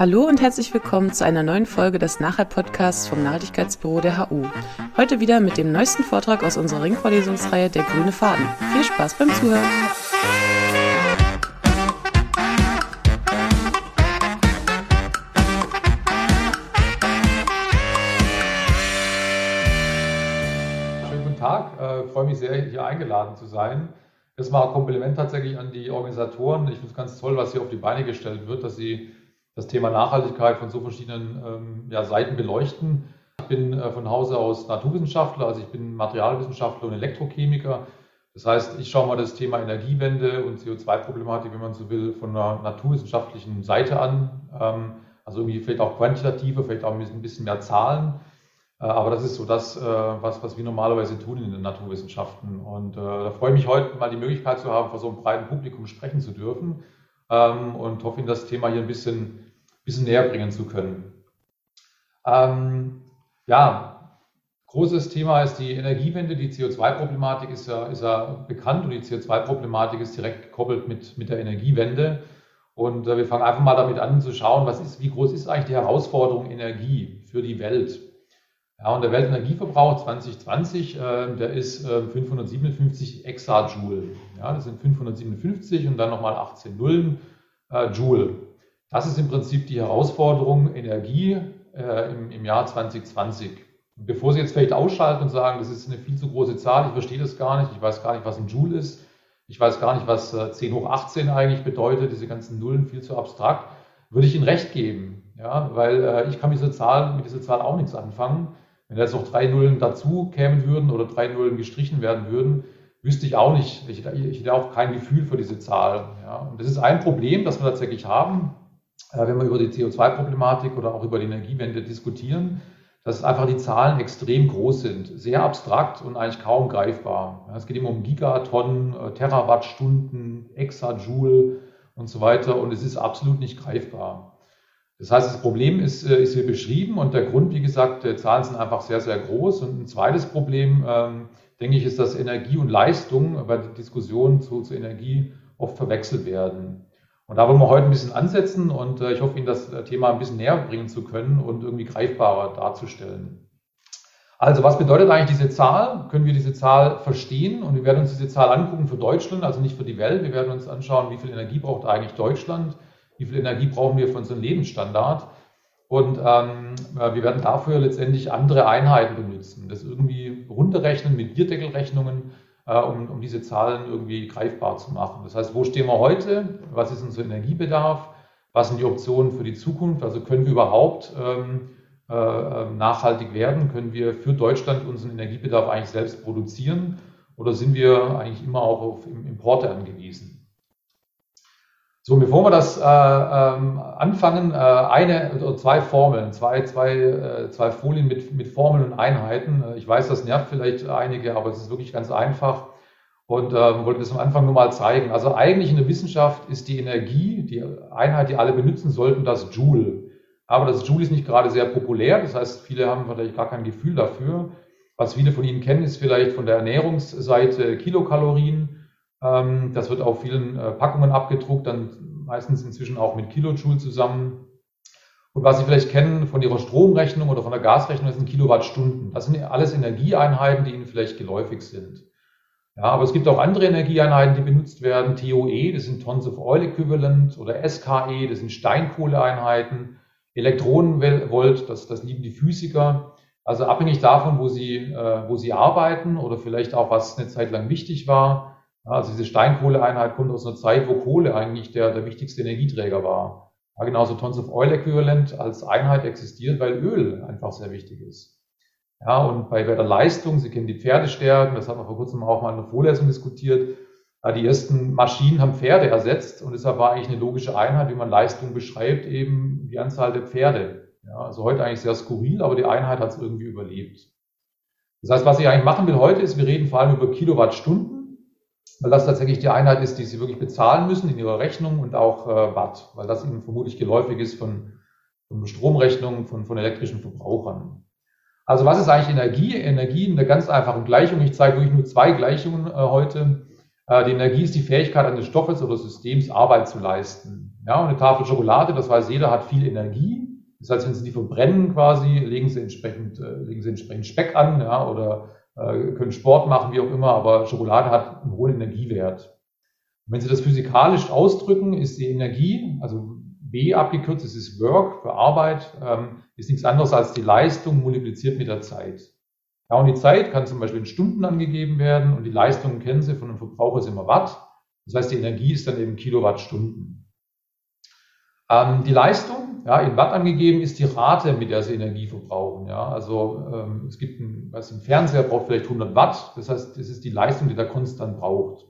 Hallo und herzlich willkommen zu einer neuen Folge des Nachhalt-Podcasts vom Nachhaltigkeitsbüro der HU. Heute wieder mit dem neuesten Vortrag aus unserer Ringvorlesungsreihe Der grüne Faden. Viel Spaß beim Zuhören! Schönen guten Tag, äh, freue mich sehr, hier eingeladen zu sein. War ein Kompliment tatsächlich an die Organisatoren. Ich finde es ganz toll, was hier auf die Beine gestellt wird, dass sie das Thema Nachhaltigkeit von so verschiedenen ähm, ja, Seiten beleuchten. Ich bin äh, von Hause aus Naturwissenschaftler, also ich bin Materialwissenschaftler und Elektrochemiker. Das heißt, ich schaue mal das Thema Energiewende und CO2-Problematik, wenn man so will, von einer naturwissenschaftlichen Seite an. Ähm, also irgendwie vielleicht auch quantitativer, vielleicht auch ein bisschen mehr Zahlen. Äh, aber das ist so das, äh, was, was wir normalerweise tun in den Naturwissenschaften. Und äh, da freue ich mich heute mal die Möglichkeit zu haben, vor so einem breiten Publikum sprechen zu dürfen ähm, und hoffe Ihnen das Thema hier ein bisschen, bisschen näher bringen zu können. Ähm, ja, großes Thema ist die Energiewende. Die CO2-Problematik ist ja, ist ja bekannt und die CO2-Problematik ist direkt gekoppelt mit, mit der Energiewende. Und äh, wir fangen einfach mal damit an zu schauen, was ist, wie groß ist eigentlich die Herausforderung Energie für die Welt? Ja, und der Weltenergieverbrauch 2020, äh, der ist äh, 557 Exajoule. Ja, das sind 557 und dann nochmal 18 Nullen äh, Joule. Das ist im Prinzip die Herausforderung Energie äh, im, im, Jahr 2020. Und bevor Sie jetzt vielleicht ausschalten und sagen, das ist eine viel zu große Zahl, ich verstehe das gar nicht, ich weiß gar nicht, was ein Joule ist, ich weiß gar nicht, was 10 äh, hoch 18 eigentlich bedeutet, diese ganzen Nullen viel zu abstrakt, würde ich Ihnen recht geben. Ja, weil äh, ich kann mit dieser Zahl, mit dieser Zahl auch nichts anfangen. Wenn jetzt noch drei Nullen dazu kämen würden oder drei Nullen gestrichen werden würden, wüsste ich auch nicht, ich, ich hätte auch kein Gefühl für diese Zahl. Ja. Und das ist ein Problem, das wir tatsächlich haben, wenn wir über die CO2-Problematik oder auch über die Energiewende diskutieren, dass einfach die Zahlen extrem groß sind, sehr abstrakt und eigentlich kaum greifbar. Es geht immer um Gigatonnen, äh, Terawattstunden, Exajoule und so weiter und es ist absolut nicht greifbar. Das heißt, das Problem ist, äh, ist hier beschrieben und der Grund, wie gesagt, die Zahlen sind einfach sehr, sehr groß. Und ein zweites Problem, ähm, denke ich, ist, dass Energie und Leistung bei der Diskussion zu, zu Energie oft verwechselt werden. Und da wollen wir heute ein bisschen ansetzen und äh, ich hoffe, Ihnen das äh, Thema ein bisschen näher bringen zu können und irgendwie greifbarer darzustellen. Also, was bedeutet eigentlich diese Zahl? Können wir diese Zahl verstehen? Und wir werden uns diese Zahl angucken für Deutschland, also nicht für die Welt. Wir werden uns anschauen, wie viel Energie braucht eigentlich Deutschland wie viel Energie brauchen wir für unseren Lebensstandard. Und ähm, wir werden dafür letztendlich andere Einheiten benutzen, das irgendwie runterrechnen mit Bierdeckelrechnungen, äh, um, um diese Zahlen irgendwie greifbar zu machen. Das heißt, wo stehen wir heute? Was ist unser Energiebedarf? Was sind die Optionen für die Zukunft? Also können wir überhaupt ähm, äh, ähm, nachhaltig werden? Können wir für Deutschland unseren Energiebedarf eigentlich selbst produzieren? Oder sind wir eigentlich immer auch auf Importe angewiesen? So, bevor wir das äh, ähm, anfangen, äh, eine oder zwei Formeln, zwei, zwei, äh, zwei Folien mit, mit Formeln und Einheiten. Äh, ich weiß, das nervt vielleicht einige, aber es ist wirklich ganz einfach und äh, wollte das am Anfang nur mal zeigen. Also eigentlich in der Wissenschaft ist die Energie, die Einheit, die alle benutzen sollten, das Joule. Aber das Joule ist nicht gerade sehr populär, das heißt, viele haben vielleicht gar kein Gefühl dafür. Was viele von Ihnen kennen, ist vielleicht von der Ernährungsseite Kilokalorien. Ähm, das wird auf vielen äh, Packungen abgedruckt, dann meistens inzwischen auch mit Kilojoule zusammen. Und was Sie vielleicht kennen von Ihrer Stromrechnung oder von der Gasrechnung, das sind Kilowattstunden. Das sind alles Energieeinheiten, die Ihnen vielleicht geläufig sind. Ja, aber es gibt auch andere Energieeinheiten, die benutzt werden. TOE, das sind Tons of Oil Equivalent oder SKE, das sind Steinkohleeinheiten. Elektronenvolt, das, das lieben die Physiker. Also abhängig davon, wo Sie, äh, wo Sie arbeiten oder vielleicht auch, was eine Zeit lang wichtig war, also diese Steinkohleeinheit kommt aus einer Zeit, wo Kohle eigentlich der, der wichtigste Energieträger war. Ja, genauso Tons of Oil Equivalent als Einheit existiert, weil Öl einfach sehr wichtig ist. Ja, und bei, bei der Leistung, Sie kennen die Pferdestärken, das hat man vor kurzem auch mal in der Vorlesung diskutiert. Ja, die ersten Maschinen haben Pferde ersetzt und deshalb war eigentlich eine logische Einheit, wie man Leistung beschreibt, eben die Anzahl der Pferde. Ja, also heute eigentlich sehr skurril, aber die Einheit hat es irgendwie überlebt. Das heißt, was ich eigentlich machen will heute, ist, wir reden vor allem über Kilowattstunden weil das tatsächlich die Einheit ist, die Sie wirklich bezahlen müssen in Ihrer Rechnung und auch äh, Watt, weil das Ihnen vermutlich geläufig ist von, von Stromrechnungen, von, von elektrischen Verbrauchern. Also was ist eigentlich Energie? Energie in der ganz einfachen Gleichung. Ich zeige wirklich nur zwei Gleichungen äh, heute. Äh, die Energie ist die Fähigkeit eines Stoffes oder Systems, Arbeit zu leisten. Ja, und eine Tafel Schokolade, das weiß jeder, hat viel Energie. Das heißt, wenn Sie die verbrennen quasi, legen Sie entsprechend, äh, legen Sie entsprechend Speck an, ja, oder können Sport machen, wie auch immer, aber Schokolade hat einen hohen Energiewert. Und wenn Sie das physikalisch ausdrücken, ist die Energie, also W abgekürzt, das ist Work für Arbeit, ähm, ist nichts anderes als die Leistung multipliziert mit der Zeit. Ja, und die Zeit kann zum Beispiel in Stunden angegeben werden und die Leistung kennen Sie von einem Verbraucher ist immer Watt. Das heißt, die Energie ist dann eben Kilowattstunden. Ähm, die Leistung, ja, in Watt angegeben, ist die Rate, mit der Sie Energie verbrauchen. Ja, also ähm, es gibt ein, was ein Fernseher braucht vielleicht 100 Watt. Das heißt, das ist die Leistung, die der konstant braucht.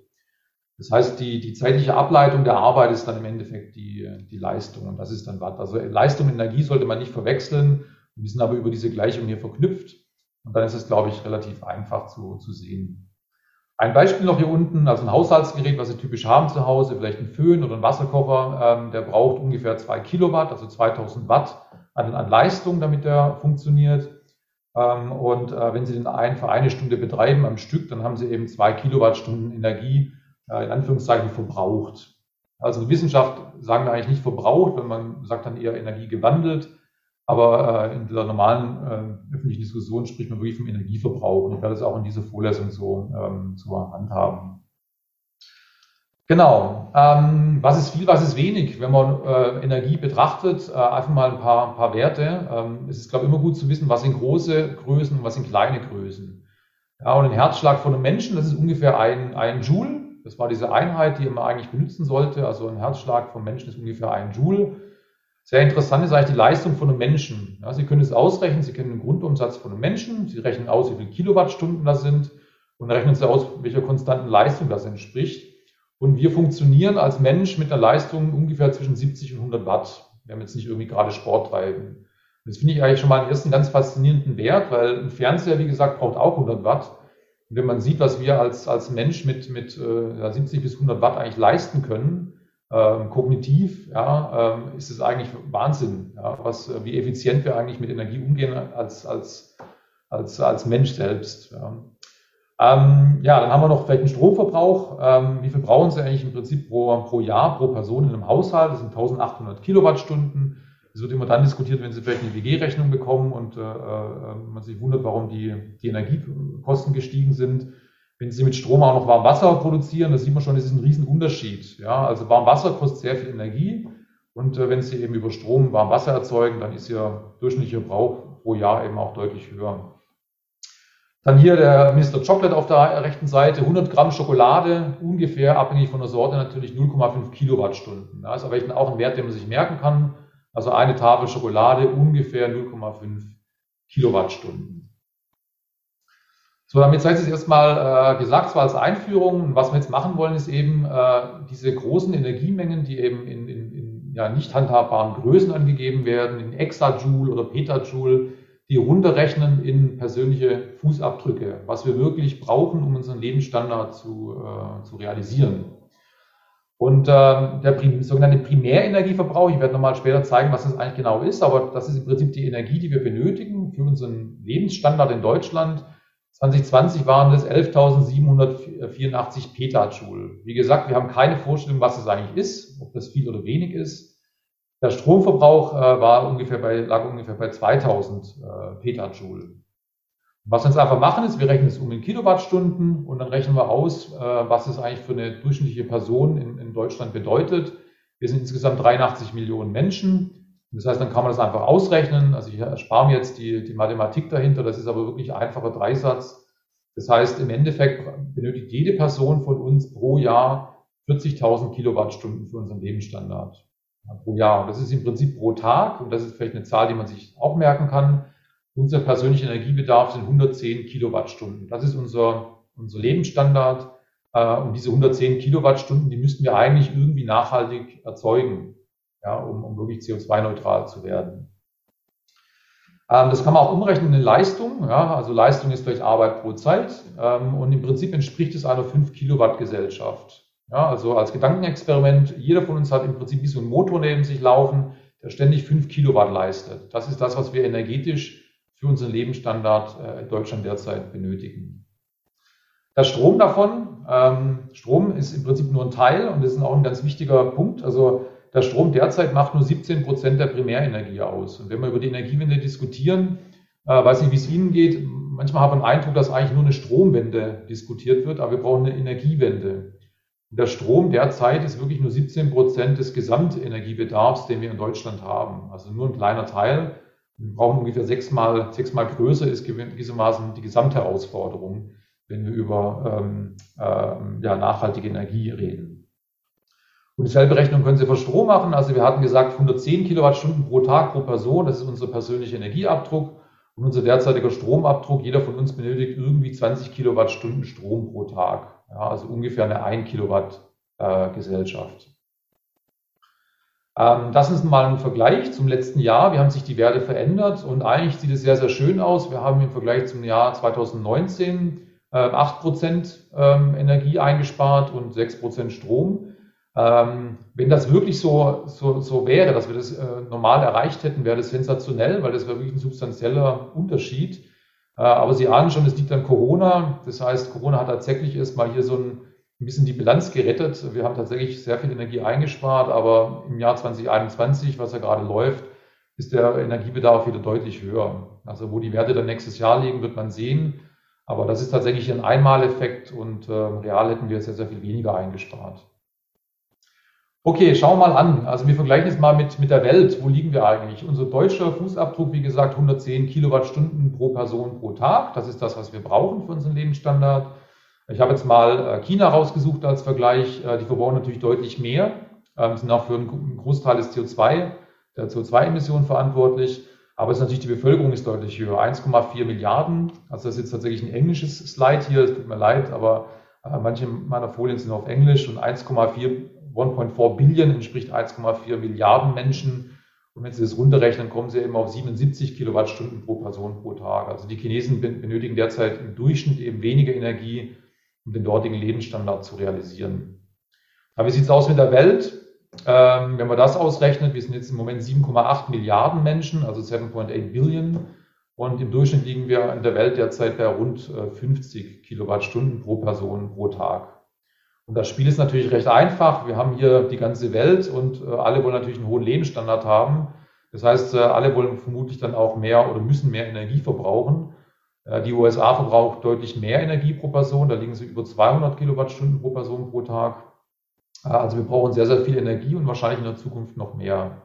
Das heißt, die, die zeitliche Ableitung der Arbeit ist dann im Endeffekt die, die Leistung und das ist dann Watt. Also Leistung und Energie sollte man nicht verwechseln. Wir sind aber über diese Gleichung hier verknüpft. Und dann ist es, glaube ich, relativ einfach zu, zu sehen. Ein Beispiel noch hier unten, also ein Haushaltsgerät, was Sie typisch haben zu Hause, vielleicht ein Föhn oder ein Wasserkocher, ähm, der braucht ungefähr zwei Kilowatt, also 2000 Watt an, an Leistung, damit der funktioniert. Ähm, und äh, wenn Sie den einen für eine Stunde betreiben am Stück, dann haben Sie eben zwei Kilowattstunden Energie, äh, in Anführungszeichen, verbraucht. Also in Wissenschaft sagen wir eigentlich nicht verbraucht, wenn man sagt dann eher Energie gewandelt. Aber äh, in der normalen äh, öffentlichen Diskussion spricht man wirklich vom Energieverbrauch. Und ich werde es auch in dieser Vorlesung so, ähm, so handhaben. Genau. Ähm, was ist viel, was ist wenig? Wenn man äh, Energie betrachtet, äh, einfach mal ein paar, ein paar Werte. Ähm, es ist, glaube ich, immer gut zu wissen, was sind große Größen und was sind kleine Größen. Ja, und ein Herzschlag von einem Menschen, das ist ungefähr ein, ein Joule. Das war diese Einheit, die man eigentlich benutzen sollte. Also ein Herzschlag vom Menschen ist ungefähr ein Joule. Sehr interessant ist eigentlich die Leistung von einem Menschen. Ja, Sie können es ausrechnen, Sie kennen den Grundumsatz von einem Menschen, Sie rechnen aus, wie viele Kilowattstunden das sind und rechnen Sie aus, welcher konstanten Leistung das entspricht. Und wir funktionieren als Mensch mit einer Leistung ungefähr zwischen 70 und 100 Watt. Wir haben jetzt nicht irgendwie gerade Sport treiben. Das finde ich eigentlich schon mal einen ersten ganz faszinierenden Wert, weil ein Fernseher, wie gesagt, braucht auch 100 Watt. Und wenn man sieht, was wir als, als Mensch mit, mit äh, 70 bis 100 Watt eigentlich leisten können, ähm, kognitiv ja, ähm, ist es eigentlich Wahnsinn, ja, was, wie effizient wir eigentlich mit Energie umgehen als, als, als, als Mensch selbst. Ja. Ähm, ja, dann haben wir noch vielleicht einen Stromverbrauch. Ähm, wie viel brauchen Sie eigentlich im Prinzip pro, pro Jahr, pro Person in einem Haushalt? Das sind 1800 Kilowattstunden. Das wird immer dann diskutiert, wenn Sie vielleicht eine WG-Rechnung bekommen und äh, äh, man sich wundert, warum die, die Energiekosten gestiegen sind. Wenn Sie mit Strom auch noch Warmwasser produzieren, da sieht man schon, das ist ein Riesenunterschied. Ja, also Warmwasser kostet sehr viel Energie und äh, wenn Sie eben über Strom Warmwasser erzeugen, dann ist Ihr durchschnittlicher Verbrauch pro Jahr eben auch deutlich höher. Dann hier der Mr. Chocolate auf der rechten Seite, 100 Gramm Schokolade, ungefähr abhängig von der Sorte natürlich 0,5 Kilowattstunden. Das ist aber auch ein Wert, den man sich merken kann. Also eine Tafel Schokolade ungefähr 0,5 Kilowattstunden. So, damit sei es erstmal äh, gesagt, zwar als Einführung. Was wir jetzt machen wollen, ist eben äh, diese großen Energiemengen, die eben in, in, in ja, nicht handhabbaren Größen angegeben werden, in Exajoule oder Petajoule, die runterrechnen in persönliche Fußabdrücke, was wir wirklich brauchen, um unseren Lebensstandard zu, äh, zu realisieren. Und äh, der prim sogenannte Primärenergieverbrauch, ich werde nochmal später zeigen, was das eigentlich genau ist, aber das ist im Prinzip die Energie, die wir benötigen für unseren Lebensstandard in Deutschland 2020 waren es 11.784 Petajoule. Wie gesagt, wir haben keine Vorstellung, was es eigentlich ist, ob das viel oder wenig ist. Der Stromverbrauch äh, war ungefähr bei, lag ungefähr bei 2000 äh, Petajoule. Was wir jetzt einfach machen, ist, wir rechnen es um in Kilowattstunden und dann rechnen wir aus, äh, was es eigentlich für eine durchschnittliche Person in, in Deutschland bedeutet. Wir sind insgesamt 83 Millionen Menschen. Das heißt, dann kann man das einfach ausrechnen. Also ich erspare mir jetzt die, die Mathematik dahinter. Das ist aber wirklich ein einfacher Dreisatz. Das heißt, im Endeffekt benötigt jede Person von uns pro Jahr 40.000 Kilowattstunden für unseren Lebensstandard ja, pro Jahr. Und das ist im Prinzip pro Tag. Und das ist vielleicht eine Zahl, die man sich auch merken kann. Unser persönlicher Energiebedarf sind 110 Kilowattstunden. Das ist unser, unser Lebensstandard. Äh, und diese 110 Kilowattstunden, die müssten wir eigentlich irgendwie nachhaltig erzeugen ja, um, um wirklich CO2-neutral zu werden. Ähm, das kann man auch umrechnen in Leistung. Ja, also Leistung ist vielleicht Arbeit pro Zeit. Ähm, und im Prinzip entspricht es einer 5 Kilowatt Gesellschaft. Ja, also als Gedankenexperiment, jeder von uns hat im Prinzip wie so ein Motor neben sich laufen, der ständig 5 Kilowatt leistet. Das ist das, was wir energetisch für unseren Lebensstandard äh, in Deutschland derzeit benötigen. Der Strom davon, Ähm, Strom ist im Prinzip nur ein Teil und das ist auch ein ganz wichtiger Punkt. Also der Strom derzeit macht nur 17 Prozent der Primärenergie aus. Und wenn wir über die Energiewende diskutieren, äh, weiß nicht, wie es Ihnen geht, manchmal habe ich den Eindruck, dass eigentlich nur eine Stromwende diskutiert wird, aber wir brauchen eine Energiewende. Und der Strom derzeit ist wirklich nur 17 Prozent des Gesamtenergiebedarfs, den wir in Deutschland haben. Also nur ein kleiner Teil. Wir brauchen ungefähr sechsmal, sechsmal größer ist gewissermaßen die Gesamtherausforderung, wenn wir über ähm, äh, ja, nachhaltige Energie reden. Und dieselbe Rechnung können Sie für Strom machen. Also wir hatten gesagt 110 Kilowattstunden pro Tag pro Person. Das ist unser persönlicher Energieabdruck. Und unser derzeitiger Stromabdruck, jeder von uns benötigt irgendwie 20 Kilowattstunden Strom pro Tag. Ja, also ungefähr eine 1 Kilowatt äh, Gesellschaft. Ähm, das ist mal ein Vergleich zum letzten Jahr. Wie haben sich die Werte verändert? Und eigentlich sieht es sehr, sehr schön aus. Wir haben im Vergleich zum Jahr 2019 äh, 8% ähm, Energie eingespart und 6% Strom. Ähm, wenn das wirklich so, so, so wäre, dass wir das äh, normal erreicht hätten, wäre das sensationell, weil das wäre wirklich ein substanzieller Unterschied. Äh, aber Sie ahnen schon, es liegt an Corona. Das heißt, Corona hat tatsächlich erstmal hier so ein, ein bisschen die Bilanz gerettet. Wir haben tatsächlich sehr viel Energie eingespart, aber im Jahr 2021, was ja gerade läuft, ist der Energiebedarf wieder deutlich höher. Also wo die Werte dann nächstes Jahr liegen, wird man sehen. Aber das ist tatsächlich ein Einmaleffekt und äh, real hätten wir sehr, sehr viel weniger eingespart. Okay, schauen wir mal an. Also wir vergleichen jetzt mal mit, mit der Welt. Wo liegen wir eigentlich? Unser deutscher Fußabdruck, wie gesagt, 110 Kilowattstunden pro Person pro Tag. Das ist das, was wir brauchen für unseren Lebensstandard. Ich habe jetzt mal äh, China rausgesucht als Vergleich. Äh, die verbrauchen natürlich deutlich mehr, ähm, sind auch für einen Großteil des CO2, der CO2-Emissionen verantwortlich. Aber es ist natürlich, die Bevölkerung ist deutlich höher. 1,4 Milliarden. Also das ist jetzt tatsächlich ein englisches Slide hier. Es tut mir leid, aber äh, manche meiner Folien sind auf Englisch und 1,4 1.4 Billion entspricht 1,4 Milliarden Menschen. Und wenn Sie das runterrechnen, kommen Sie eben auf 77 Kilowattstunden pro Person pro Tag. Also die Chinesen benötigen derzeit im Durchschnitt eben weniger Energie, um den dortigen Lebensstandard zu realisieren. Aber wie sieht es aus mit der Welt? Ähm, wenn man das ausrechnet, wir sind jetzt im Moment 7,8 Milliarden Menschen, also 7,8 Billion. Und im Durchschnitt liegen wir in der Welt derzeit bei rund 50 äh, Kilowattstunden pro Person pro Tag. Und das Spiel ist natürlich recht einfach. Wir haben hier die ganze Welt und äh, alle wollen natürlich einen hohen Lebensstandard haben. Das heißt, äh, alle wollen vermutlich dann auch mehr oder müssen mehr Energie verbrauchen. Äh, die USA verbraucht deutlich mehr Energie pro Person. Da liegen sie über 200 Kilowattstunden pro Person pro Tag. Äh, also wir brauchen sehr, sehr viel Energie und wahrscheinlich in der Zukunft noch mehr.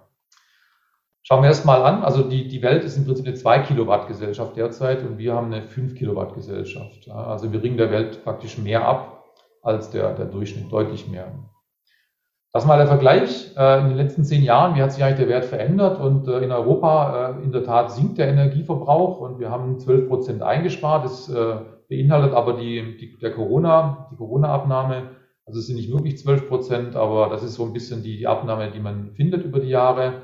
Schauen wir erst mal an. Also die, die Welt ist im Prinzip eine 2 Kilowatt Gesellschaft derzeit und wir haben eine 5 Kilowatt Gesellschaft. Also wir ringen der Welt praktisch mehr ab als der, der Durchschnitt, deutlich mehr. Das mal der Vergleich. Äh, in den letzten zehn Jahren, wie hat sich eigentlich der Wert verändert? Und äh, in Europa äh, in der Tat sinkt der Energieverbrauch und wir haben 12 Prozent eingespart. Das beinhaltet aber die, die, der Corona, die Corona-Abnahme. Also es sind nicht wirklich 12 Prozent, aber das ist so ein bisschen die, die Abnahme, die man findet über die Jahre.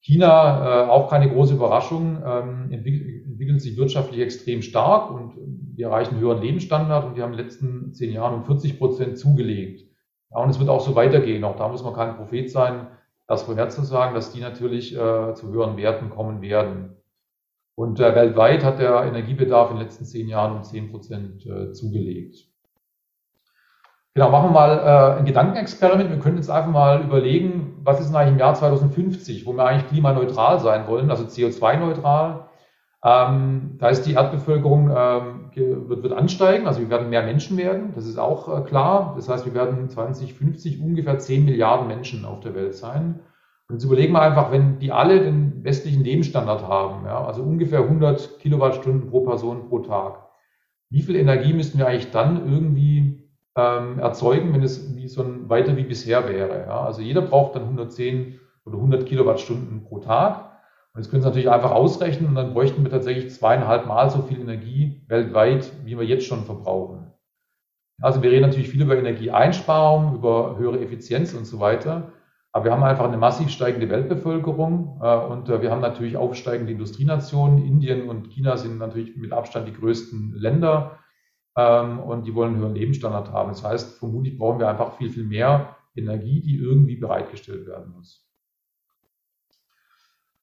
China, auch keine große Überraschung, ähm, entwickelt, entwickelt sich wirtschaftlich extrem stark und wir erreichen höheren Lebensstandard und wir haben in den letzten zehn Jahren um 40 Prozent zugelegt. Ja, und es wird auch so weitergehen. Auch da muss man kein Prophet sein, das vorherzusagen, dass die natürlich äh, zu höheren Werten kommen werden. Und äh, weltweit hat der Energiebedarf in den letzten zehn Jahren um 10 Prozent äh, zugelegt. Genau, machen wir mal äh, ein Gedankenexperiment. Wir können jetzt einfach mal überlegen, was ist denn eigentlich im Jahr 2050, wo wir eigentlich klimaneutral sein wollen, also CO2-neutral. Ähm, da ist die Erdbevölkerung ähm, wird, wird ansteigen, also wir werden mehr Menschen werden, das ist auch äh, klar. Das heißt, wir werden 2050 ungefähr 10 Milliarden Menschen auf der Welt sein. Und jetzt überlegen wir einfach, wenn die alle den westlichen Lebensstandard haben, ja, also ungefähr 100 Kilowattstunden pro Person pro Tag, wie viel Energie müssten wir eigentlich dann irgendwie ähm, erzeugen, wenn es wie so ein weiter wie bisher wäre? Ja? Also jeder braucht dann 110 oder 100 Kilowattstunden pro Tag. Und jetzt können Sie natürlich einfach ausrechnen und dann bräuchten wir tatsächlich zweieinhalb Mal so viel Energie weltweit, wie wir jetzt schon verbrauchen. Also wir reden natürlich viel über Energieeinsparung, über höhere Effizienz und so weiter. Aber wir haben einfach eine massiv steigende Weltbevölkerung äh, und äh, wir haben natürlich aufsteigende Industrienationen. Indien und China sind natürlich mit Abstand die größten Länder ähm, und die wollen einen höheren Lebensstandard haben. Das heißt, vermutlich brauchen wir einfach viel, viel mehr Energie, die irgendwie bereitgestellt werden muss.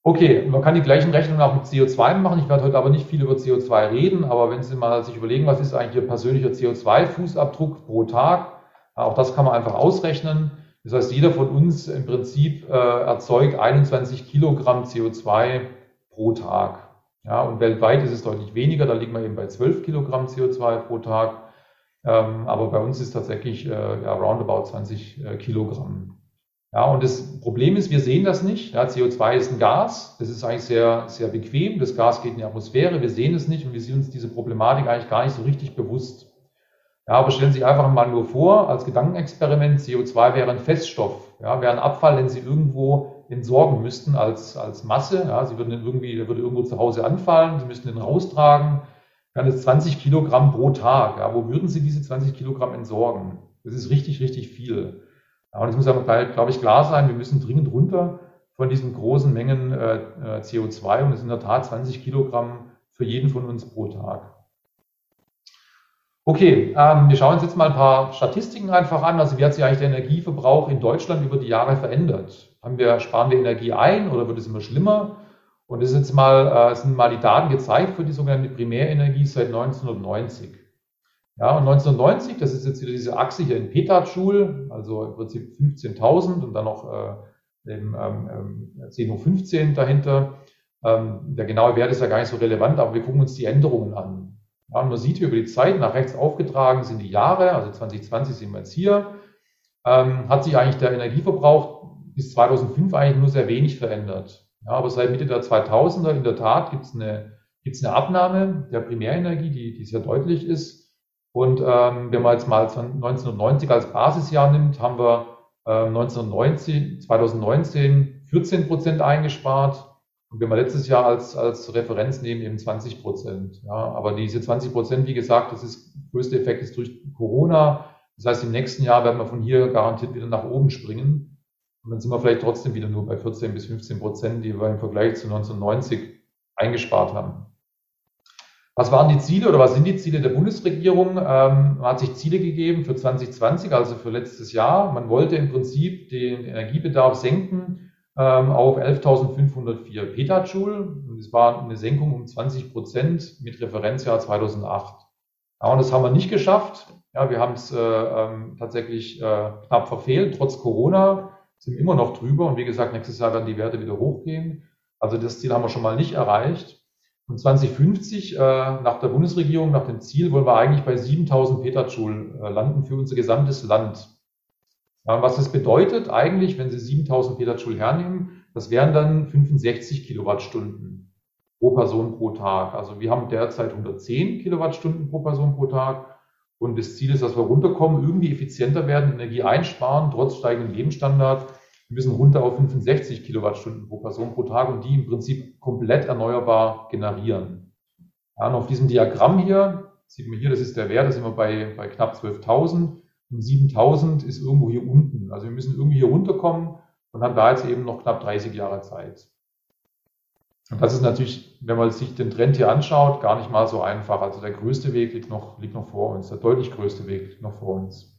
Okay, man kann die gleichen Rechnungen auch mit CO2 machen. Ich werde heute aber nicht viel über CO2 reden, aber wenn Sie mal sich überlegen, was ist eigentlich Ihr persönlicher CO2-Fußabdruck pro Tag, auch das kann man einfach ausrechnen. Das heißt, jeder von uns im Prinzip äh, erzeugt 21 Kilogramm CO2 pro Tag. Ja, und weltweit ist es deutlich weniger, da liegt man eben bei 12 Kilogramm CO2 pro Tag. Ähm, aber bei uns ist tatsächlich äh, ja, roundabout 20 äh, Kilogramm ja, und das Problem ist, wir sehen das nicht. Ja, CO2 ist ein Gas. Das ist eigentlich sehr, sehr bequem. Das Gas geht in die Atmosphäre. Wir sehen es nicht und wir sind uns diese Problematik eigentlich gar nicht so richtig bewusst. Ja, aber stellen Sie sich einfach mal nur vor, als Gedankenexperiment, CO2 wäre ein Feststoff, ja, wäre ein Abfall, den Sie irgendwo entsorgen müssten als, als Masse. Ja, Sie würden den irgendwie, der würde irgendwo zu Hause anfallen, Sie müssten den raustragen. Dann ist 20 Kilogramm pro Tag. Ja, wo würden Sie diese 20 Kilogramm entsorgen? Das ist richtig, richtig viel. Und es muss aber, glaube ich, klar sein, wir müssen dringend runter von diesen großen Mengen äh, äh CO2 und es sind in der Tat 20 Kilogramm für jeden von uns pro Tag. Okay, ähm, wir schauen uns jetzt mal ein paar Statistiken einfach an. Also wie hat sich eigentlich der Energieverbrauch in Deutschland über die Jahre verändert? Haben wir, sparen wir Energie ein oder wird es immer schlimmer? Und mal, äh, sind mal die Daten gezeigt für die sogenannte Primärenergie seit 1990. Ja, und 1990, das ist jetzt wieder diese Achse hier in Petajoule, also im Prinzip 15.000 und dann noch äh, eben, ähm, 10 hoch 15 dahinter. Ähm, der genaue Wert ist ja gar nicht so relevant, aber wir gucken uns die Änderungen an. Ja, und man sieht hier über die Zeit, nach rechts aufgetragen sind die Jahre, also 2020 sind wir jetzt hier, ähm, hat sich eigentlich der Energieverbrauch bis 2005 eigentlich nur sehr wenig verändert. Ja, aber seit Mitte der 2000er in der Tat gibt es eine, gibt's eine Abnahme der Primärenergie, die, die sehr deutlich ist. Und ähm, wenn man jetzt mal 1990 als Basisjahr nimmt, haben wir äh, 1990, 2019 14 Prozent eingespart. Und wenn wir letztes Jahr als, als Referenz nehmen, eben 20 Prozent. Ja, aber diese 20 Prozent, wie gesagt, das ist, größte Effekt ist durch Corona. Das heißt, im nächsten Jahr werden wir von hier garantiert wieder nach oben springen. Und dann sind wir vielleicht trotzdem wieder nur bei 14 bis 15 Prozent, die wir im Vergleich zu 1990 eingespart haben. Was waren die Ziele oder was sind die Ziele der Bundesregierung? Ähm, man hat sich Ziele gegeben für 2020, also für letztes Jahr. Man wollte im Prinzip den Energiebedarf senken ähm, auf 11.504 Petajoule. Das war eine Senkung um 20 Prozent mit Referenzjahr 2008. Ja, und das haben wir nicht geschafft. Ja, wir haben es äh, ähm, tatsächlich äh, knapp verfehlt, trotz Corona, sind immer noch drüber. Und wie gesagt, nächstes Jahr werden die Werte wieder hochgehen. Also das Ziel haben wir schon mal nicht erreicht. Und 2050, äh, nach der Bundesregierung, nach dem Ziel, wollen wir eigentlich bei 7000 Petajoule äh, landen für unser gesamtes Land. Ja, was das bedeutet eigentlich, wenn Sie 7000 Petajoule hernehmen, das wären dann 65 Kilowattstunden pro Person pro Tag. Also wir haben derzeit 110 Kilowattstunden pro Person pro Tag. Und das Ziel ist, dass wir runterkommen, irgendwie effizienter werden, Energie einsparen, trotz steigendem Lebensstandard wir müssen runter auf 65 Kilowattstunden pro Person pro Tag und die im Prinzip komplett erneuerbar generieren. Ja, und auf diesem Diagramm hier sieht man hier, das ist der Wert, da sind wir bei, bei knapp 12.000 und 7.000 ist irgendwo hier unten. Also wir müssen irgendwie hier runterkommen und haben da jetzt eben noch knapp 30 Jahre Zeit. Und das ist natürlich, wenn man sich den Trend hier anschaut, gar nicht mal so einfach. Also der größte Weg liegt noch, liegt noch vor uns, der deutlich größte Weg liegt noch vor uns.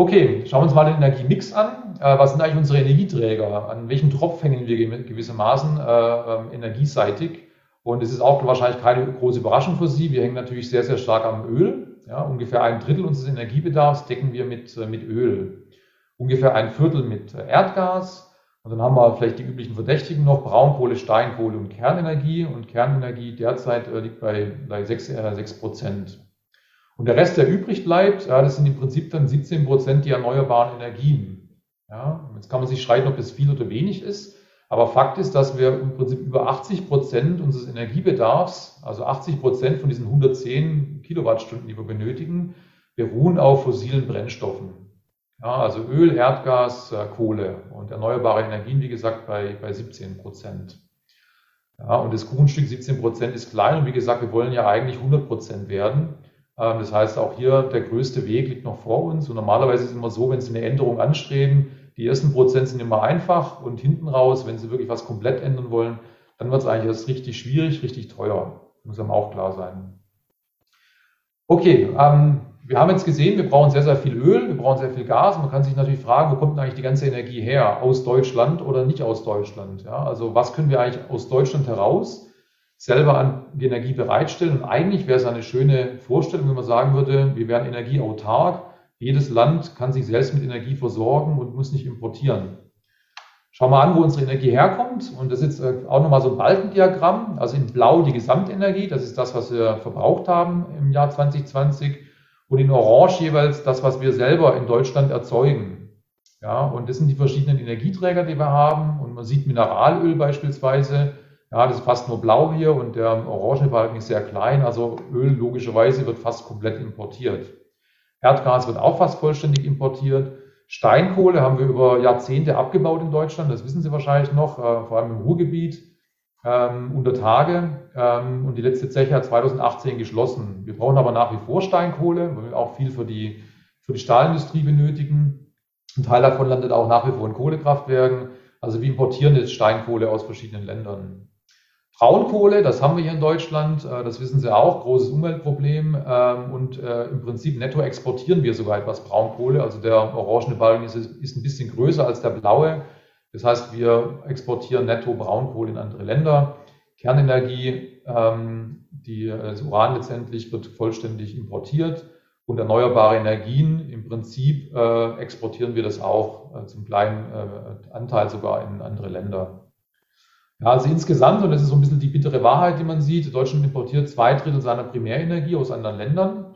Okay, schauen wir uns mal den Energiemix an. Äh, was sind eigentlich unsere Energieträger? An welchen Tropf hängen wir gewissermaßen äh, ähm, energieseitig? Und es ist auch wahrscheinlich keine große Überraschung für Sie. Wir hängen natürlich sehr, sehr stark am Öl. Ja, ungefähr ein Drittel unseres Energiebedarfs decken wir mit, äh, mit Öl. Ungefähr ein Viertel mit äh, Erdgas. Und dann haben wir vielleicht die üblichen Verdächtigen noch, Braunkohle, Steinkohle und Kernenergie. Und Kernenergie derzeit äh, liegt bei, bei 6, äh, 6 Prozent. Und der Rest, der übrig bleibt, ja, das sind im Prinzip dann 17 Prozent die erneuerbaren Energien. Ja, jetzt kann man sich streiten, ob das viel oder wenig ist. Aber Fakt ist, dass wir im Prinzip über 80 Prozent unseres Energiebedarfs, also 80 Prozent von diesen 110 Kilowattstunden, die wir benötigen, beruhen auf fossilen Brennstoffen. Ja, also Öl, Erdgas, äh, Kohle und erneuerbare Energien, wie gesagt, bei, bei 17 Prozent. Ja, und das Kuchenstück 17 Prozent ist klein und wie gesagt, wir wollen ja eigentlich 100 Prozent werden. Ähm, das heißt, auch hier der größte Weg liegt noch vor uns. Und normalerweise ist es immer so, wenn Sie eine Änderung anstreben, die ersten Prozent sind immer einfach und hinten raus, wenn Sie wirklich was komplett ändern wollen, dann wird es eigentlich erst richtig schwierig, richtig teuer. Muss einem auch klar sein. Okay, ähm, wir haben jetzt gesehen, wir brauchen sehr, sehr viel Öl, wir brauchen sehr viel Gas. Man kann sich natürlich fragen, wo kommt eigentlich die ganze Energie her? Aus Deutschland oder nicht aus Deutschland? Ja, also was können wir eigentlich aus Deutschland heraus selber an die Energie bereitstellen? Und eigentlich wäre es eine schöne Vorstellung, wenn man sagen würde, wir wären energieautark. Jedes Land kann sich selbst mit Energie versorgen und muss nicht importieren. Schauen wir an, wo unsere Energie herkommt. Und das ist äh, auch nochmal so ein Balkendiagramm. Also in Blau die Gesamtenergie, das ist das, was wir verbraucht haben im Jahr 2020. Und in Orange jeweils das, was wir selber in Deutschland erzeugen. Ja, und das sind die verschiedenen Energieträger, die wir haben. Und man sieht Mineralöl beispielsweise. Ja, das ist fast nur blau hier und der orange Balken ist sehr klein. Also Öl logischerweise wird fast komplett importiert. Erdgas wird auch fast vollständig importiert. Steinkohle haben wir über Jahrzehnte abgebaut in Deutschland, das wissen Sie wahrscheinlich noch, äh, vor allem im Ruhrgebiet, ähm, unter Tage. Ähm, und die letzte Zeche hat 2018 geschlossen. Wir brauchen aber nach wie vor Steinkohle, weil wir auch viel für die, für die Stahlindustrie benötigen. Ein Teil davon landet auch nach wie vor in Kohlekraftwerken. Also wir importieren jetzt Steinkohle aus verschiedenen Ländern. Braunkohle, das haben wir hier in Deutschland, äh, das wissen Sie auch, großes Umweltproblem. Ähm, und äh, im Prinzip netto exportieren wir sogar etwas Braunkohle. Also der orangene Balken ist, ist ein bisschen größer als der blaue. Das heißt, wir exportieren netto Braunkohle in andere Länder. Kernenergie, ähm, die, das Uran letztendlich wird vollständig importiert. Und erneuerbare Energien, im Prinzip äh, exportieren wir das auch zum kleinen Anteil sogar in andere Länder. Ja, also insgesamt, und das ist so ein bisschen die bittere Wahrheit, die man sieht, Deutschland importiert zwei Drittel seiner Primärenergie aus anderen Ländern.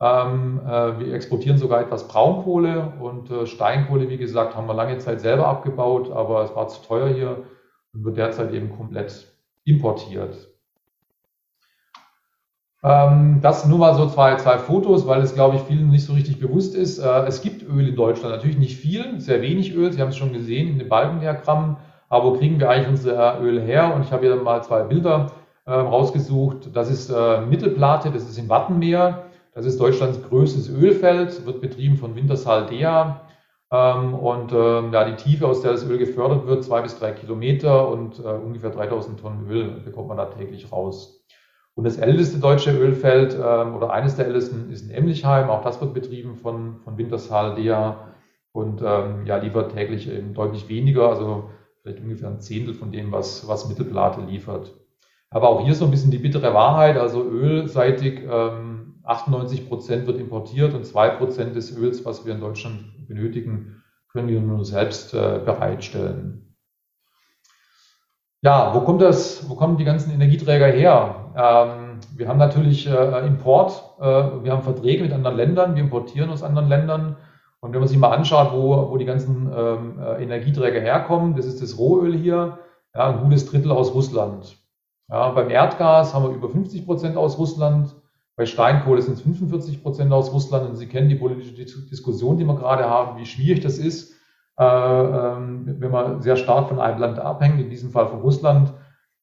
Ähm, äh, wir exportieren sogar etwas Braunkohle und äh, Steinkohle, wie gesagt, haben wir lange Zeit selber abgebaut, aber es war zu teuer hier und wird derzeit eben komplett importiert. Ähm, das nur mal so zwei, zwei Fotos, weil es, glaube ich, vielen nicht so richtig bewusst ist. Äh, es gibt Öl in Deutschland, natürlich nicht viel, sehr wenig Öl. Sie haben es schon gesehen in den Balkendiagrammen. Aber wo kriegen wir eigentlich unser Öl her? Und ich habe hier mal zwei Bilder äh, rausgesucht. Das ist äh, Mittelplate, das ist im Wattenmeer. Das ist Deutschlands größtes Ölfeld, wird betrieben von Wintershall Dea. Ähm, und ähm, ja, die Tiefe, aus der das Öl gefördert wird, zwei bis drei Kilometer und äh, ungefähr 3000 Tonnen Öl bekommt man da täglich raus. Und das älteste deutsche Ölfeld ähm, oder eines der ältesten ist in Emlichheim. Auch das wird betrieben von, von Wintershall und ähm, ja, liefert täglich eben deutlich weniger, also vielleicht ungefähr ein Zehntel von dem, was, was Mittelplate liefert. Aber auch hier so ein bisschen die bittere Wahrheit, also ölseitig ähm, 98 Prozent wird importiert und zwei Prozent des Öls, was wir in Deutschland benötigen, können wir nur selbst äh, bereitstellen. Ja, wo kommt das, wo kommen die ganzen Energieträger her? Ähm, wir haben natürlich äh, Import, äh, wir haben Verträge mit anderen Ländern, wir importieren aus anderen Ländern. Und wenn man sich mal anschaut, wo, wo die ganzen ähm, äh, Energieträger herkommen, das ist das Rohöl hier, ja, ein gutes Drittel aus Russland. Ja, beim Erdgas haben wir über 50 Prozent aus Russland. Bei Steinkohle sind es 45 Prozent aus Russland. Und Sie kennen die politische Diskussion, die wir gerade haben, wie schwierig das ist, äh, äh, wenn man sehr stark von einem Land abhängt, in diesem Fall von Russland.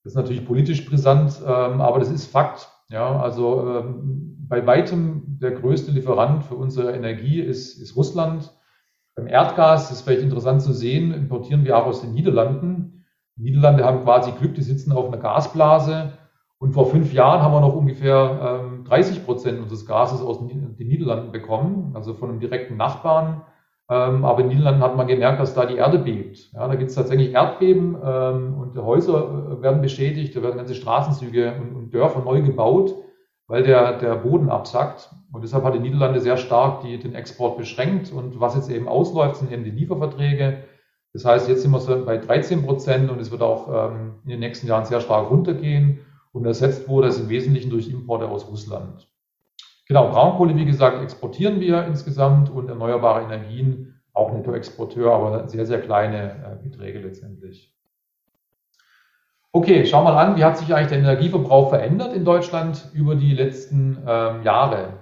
Das ist natürlich politisch brisant, ähm, aber das ist Fakt. Ja, also ähm, bei weitem der größte Lieferant für unsere Energie ist, ist Russland. Beim Erdgas ist vielleicht interessant zu sehen, importieren wir auch aus den Niederlanden. Die Niederlande haben quasi Glück, die sitzen auf einer Gasblase. Und vor fünf Jahren haben wir noch ungefähr ähm, 30 Prozent unseres Gases aus den Niederlanden bekommen, also von einem direkten Nachbarn. Ähm, aber in den Niederlanden hat man gemerkt, dass da die Erde bebt. Ja, da gibt es tatsächlich Erdbeben ähm, und Häuser äh, werden beschädigt, da werden ganze Straßenzüge und Dörfer neu gebaut weil der, der Boden absackt. Und deshalb hat die Niederlande sehr stark die, den Export beschränkt. Und was jetzt eben ausläuft, sind eben die Lieferverträge. Das heißt, jetzt sind wir bei 13 Prozent und es wird auch ähm, in den nächsten Jahren sehr stark runtergehen. Und ersetzt wurde es im Wesentlichen durch Importe aus Russland. Genau, Braunkohle, wie gesagt, exportieren wir insgesamt und erneuerbare Energien auch Nettoexporteur, aber sehr, sehr kleine äh, Beträge letztendlich. Okay, schau mal an, wie hat sich eigentlich der Energieverbrauch verändert in Deutschland über die letzten ähm, Jahre?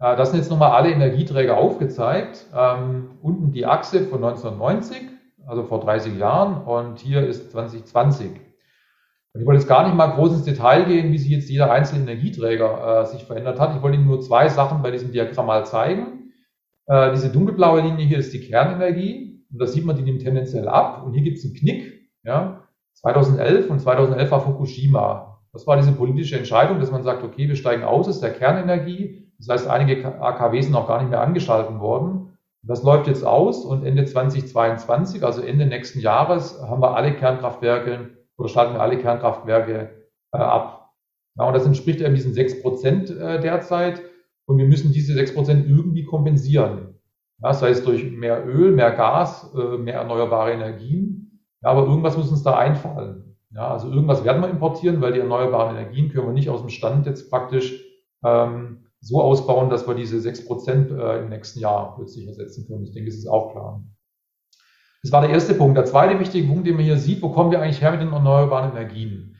Äh, das sind jetzt nochmal alle Energieträger aufgezeigt. Ähm, unten die Achse von 1990, also vor 30 Jahren, und hier ist 2020. Und ich wollte jetzt gar nicht mal groß ins Detail gehen, wie sich jetzt jeder einzelne Energieträger äh, sich verändert hat. Ich wollte Ihnen nur zwei Sachen bei diesem Diagramm mal zeigen. Äh, diese dunkelblaue Linie hier ist die Kernenergie. Und da sieht man, die nimmt tendenziell ab. Und hier gibt es einen Knick. Ja, 2011 und 2011 war Fukushima. Das war diese politische Entscheidung, dass man sagt, okay, wir steigen aus aus der Kernenergie, Das heißt, einige AKW sind auch gar nicht mehr angeschalten worden. Das läuft jetzt aus und Ende 2022, also Ende nächsten Jahres, haben wir alle Kernkraftwerke oder schalten wir alle Kernkraftwerke äh, ab. Ja, und das entspricht eben diesen sechs Prozent äh, derzeit. Und wir müssen diese sechs Prozent irgendwie kompensieren. Ja, sei es durch mehr Öl, mehr Gas, äh, mehr erneuerbare Energien. Ja, aber irgendwas muss uns da einfallen. Ja, also irgendwas werden wir importieren, weil die erneuerbaren Energien können wir nicht aus dem Stand jetzt praktisch ähm, so ausbauen, dass wir diese sechs Prozent äh, im nächsten Jahr plötzlich ersetzen können. Ich denke, es ist auch klar. Das war der erste Punkt. Der zweite wichtige Punkt, den man hier sieht, wo kommen wir eigentlich her mit den erneuerbaren Energien?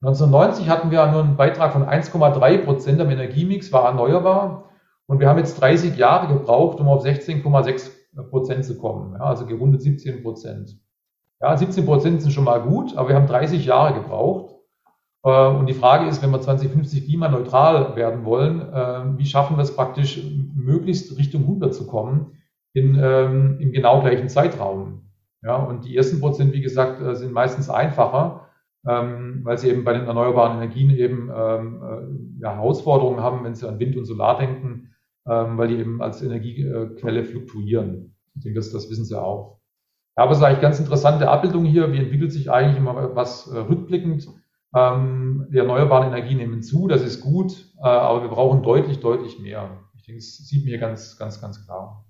1990 hatten wir nur einen Beitrag von 1,3 Prozent am Energiemix, war erneuerbar. Und wir haben jetzt 30 Jahre gebraucht, um auf 16,6 Prozent zu kommen. Ja, also gerundet 17 Prozent. Ja, 17 Prozent sind schon mal gut, aber wir haben 30 Jahre gebraucht. Äh, und die Frage ist, wenn wir 2050 klimaneutral werden wollen, äh, wie schaffen wir es praktisch, möglichst Richtung 100 zu kommen in, ähm, im genau gleichen Zeitraum? Ja, und die ersten Prozent, wie gesagt, äh, sind meistens einfacher, ähm, weil sie eben bei den erneuerbaren Energien eben ähm, ja, Herausforderungen haben, wenn sie an Wind und Solar denken, weil die eben als Energiequelle fluktuieren. Ich denke, das, das wissen sie auch. Ja, aber es ist eigentlich ganz interessante Abbildung hier. Wie entwickelt sich eigentlich immer was rückblickend? Ähm, die erneuerbaren Energien nehmen zu, das ist gut, äh, aber wir brauchen deutlich, deutlich mehr. Ich denke, das sieht mir ganz, ganz, ganz klar.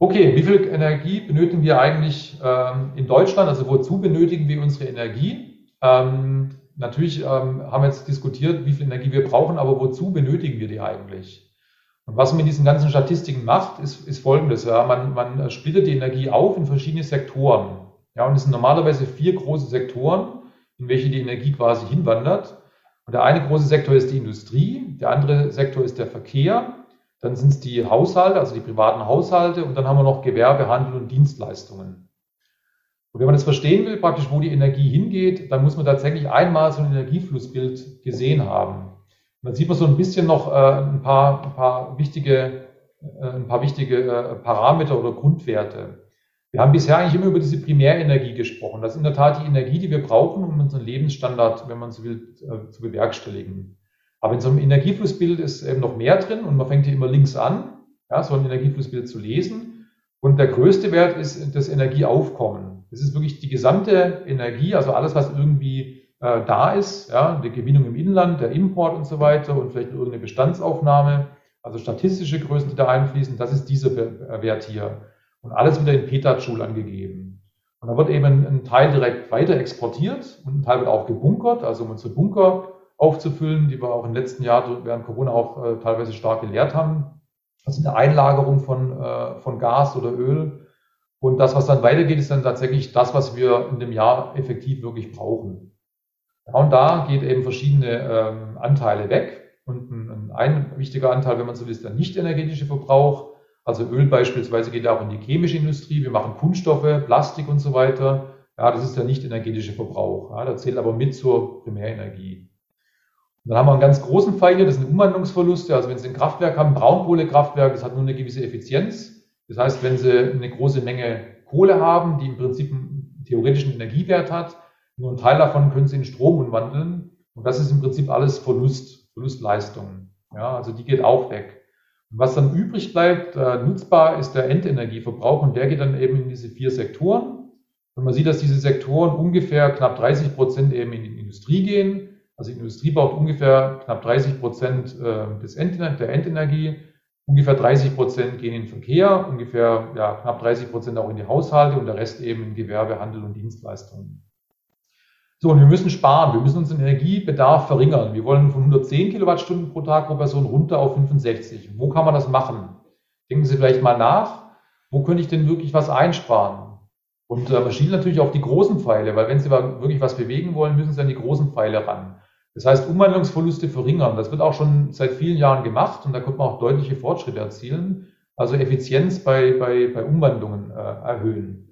Okay, wie viel Energie benötigen wir eigentlich ähm, in Deutschland? Also wozu benötigen wir unsere Energie? Ähm, natürlich ähm, haben wir jetzt diskutiert, wie viel Energie wir brauchen, aber wozu benötigen wir die eigentlich? Und was man mit diesen ganzen Statistiken macht, ist, ist folgendes. Ja, man, man splittet die Energie auf in verschiedene Sektoren. Ja, und es sind normalerweise vier große Sektoren in welche die Energie quasi hinwandert. Und der eine große Sektor ist die Industrie, der andere Sektor ist der Verkehr, dann sind es die Haushalte, also die privaten Haushalte, und dann haben wir noch Gewerbe, Handel und Dienstleistungen. Und wenn man das verstehen will, praktisch wo die Energie hingeht, dann muss man tatsächlich einmal so ein Energieflussbild gesehen haben. Dann sieht man so ein bisschen noch äh, ein, paar, ein paar wichtige, äh, ein paar wichtige äh, Parameter oder Grundwerte. Wir haben bisher eigentlich immer über diese Primärenergie gesprochen. Das ist in der Tat die Energie, die wir brauchen, um unseren Lebensstandard, wenn man so will, äh, zu bewerkstelligen. Aber in so einem Energieflussbild ist eben noch mehr drin und man fängt hier immer links an, ja, so ein Energieflussbild zu lesen. Und der größte Wert ist das Energieaufkommen. Das ist wirklich die gesamte Energie, also alles, was irgendwie äh, da ist, ja, die Gewinnung im Inland, der Import und so weiter und vielleicht irgendeine Bestandsaufnahme, also statistische Größen, die da einfließen, das ist dieser Wert hier und alles wieder in Petajoule angegeben. Und da wird eben ein Teil direkt weiter exportiert und ein Teil wird auch gebunkert, also um unsere Bunker aufzufüllen, die wir auch im letzten Jahr während Corona auch äh, teilweise stark geleert haben. Das ist eine Einlagerung von, äh, von Gas oder Öl. Und das, was dann weitergeht, ist dann tatsächlich das, was wir in dem Jahr effektiv wirklich brauchen. Ja, und da geht eben verschiedene ähm, Anteile weg. Und ein, ein wichtiger Anteil, wenn man so will, ist der nicht energetische Verbrauch. Also Öl beispielsweise geht auch in die chemische Industrie. Wir machen Kunststoffe, Plastik und so weiter. Ja, das ist der nicht energetische Verbrauch. Ja, das zählt aber mit zur Primärenergie. Und dann haben wir einen ganz großen Pfeil hier, das sind Umwandlungsverluste. Also wenn Sie ein Kraftwerk haben, Braunkohlekraftwerk, das hat nur eine gewisse Effizienz. Das heißt, wenn Sie eine große Menge Kohle haben, die im Prinzip einen theoretischen Energiewert hat, nur einen Teil davon können Sie in Strom umwandeln. Und das ist im Prinzip alles Verlust, Verlustleistung. Ja, also die geht auch weg. Was dann übrig bleibt, äh, nutzbar, ist der Endenergieverbrauch und der geht dann eben in diese vier Sektoren. Und man sieht, dass diese Sektoren ungefähr knapp 30 Prozent eben in die Industrie gehen. Also die Industrie braucht ungefähr knapp 30 Prozent äh, des End der Endenergie. Ungefähr 30 Prozent gehen in den Verkehr, ungefähr ja, knapp 30 Prozent auch in die Haushalte und der Rest eben in Gewerbe, Handel und Dienstleistungen. So, und wir müssen sparen. Wir müssen unseren Energiebedarf verringern. Wir wollen von 110 Kilowattstunden pro Tag pro Person runter auf 65. Wo kann man das machen? Denken Sie vielleicht mal nach. Wo könnte ich denn wirklich was einsparen? Und äh, man schielt natürlich auf die großen Pfeile, weil wenn Sie wirklich was bewegen wollen, müssen Sie an die großen Pfeile ran. Das heißt, Umwandlungsverluste verringern. Das wird auch schon seit vielen Jahren gemacht und da könnte man auch deutliche Fortschritte erzielen. Also Effizienz bei, bei, bei Umwandlungen äh, erhöhen.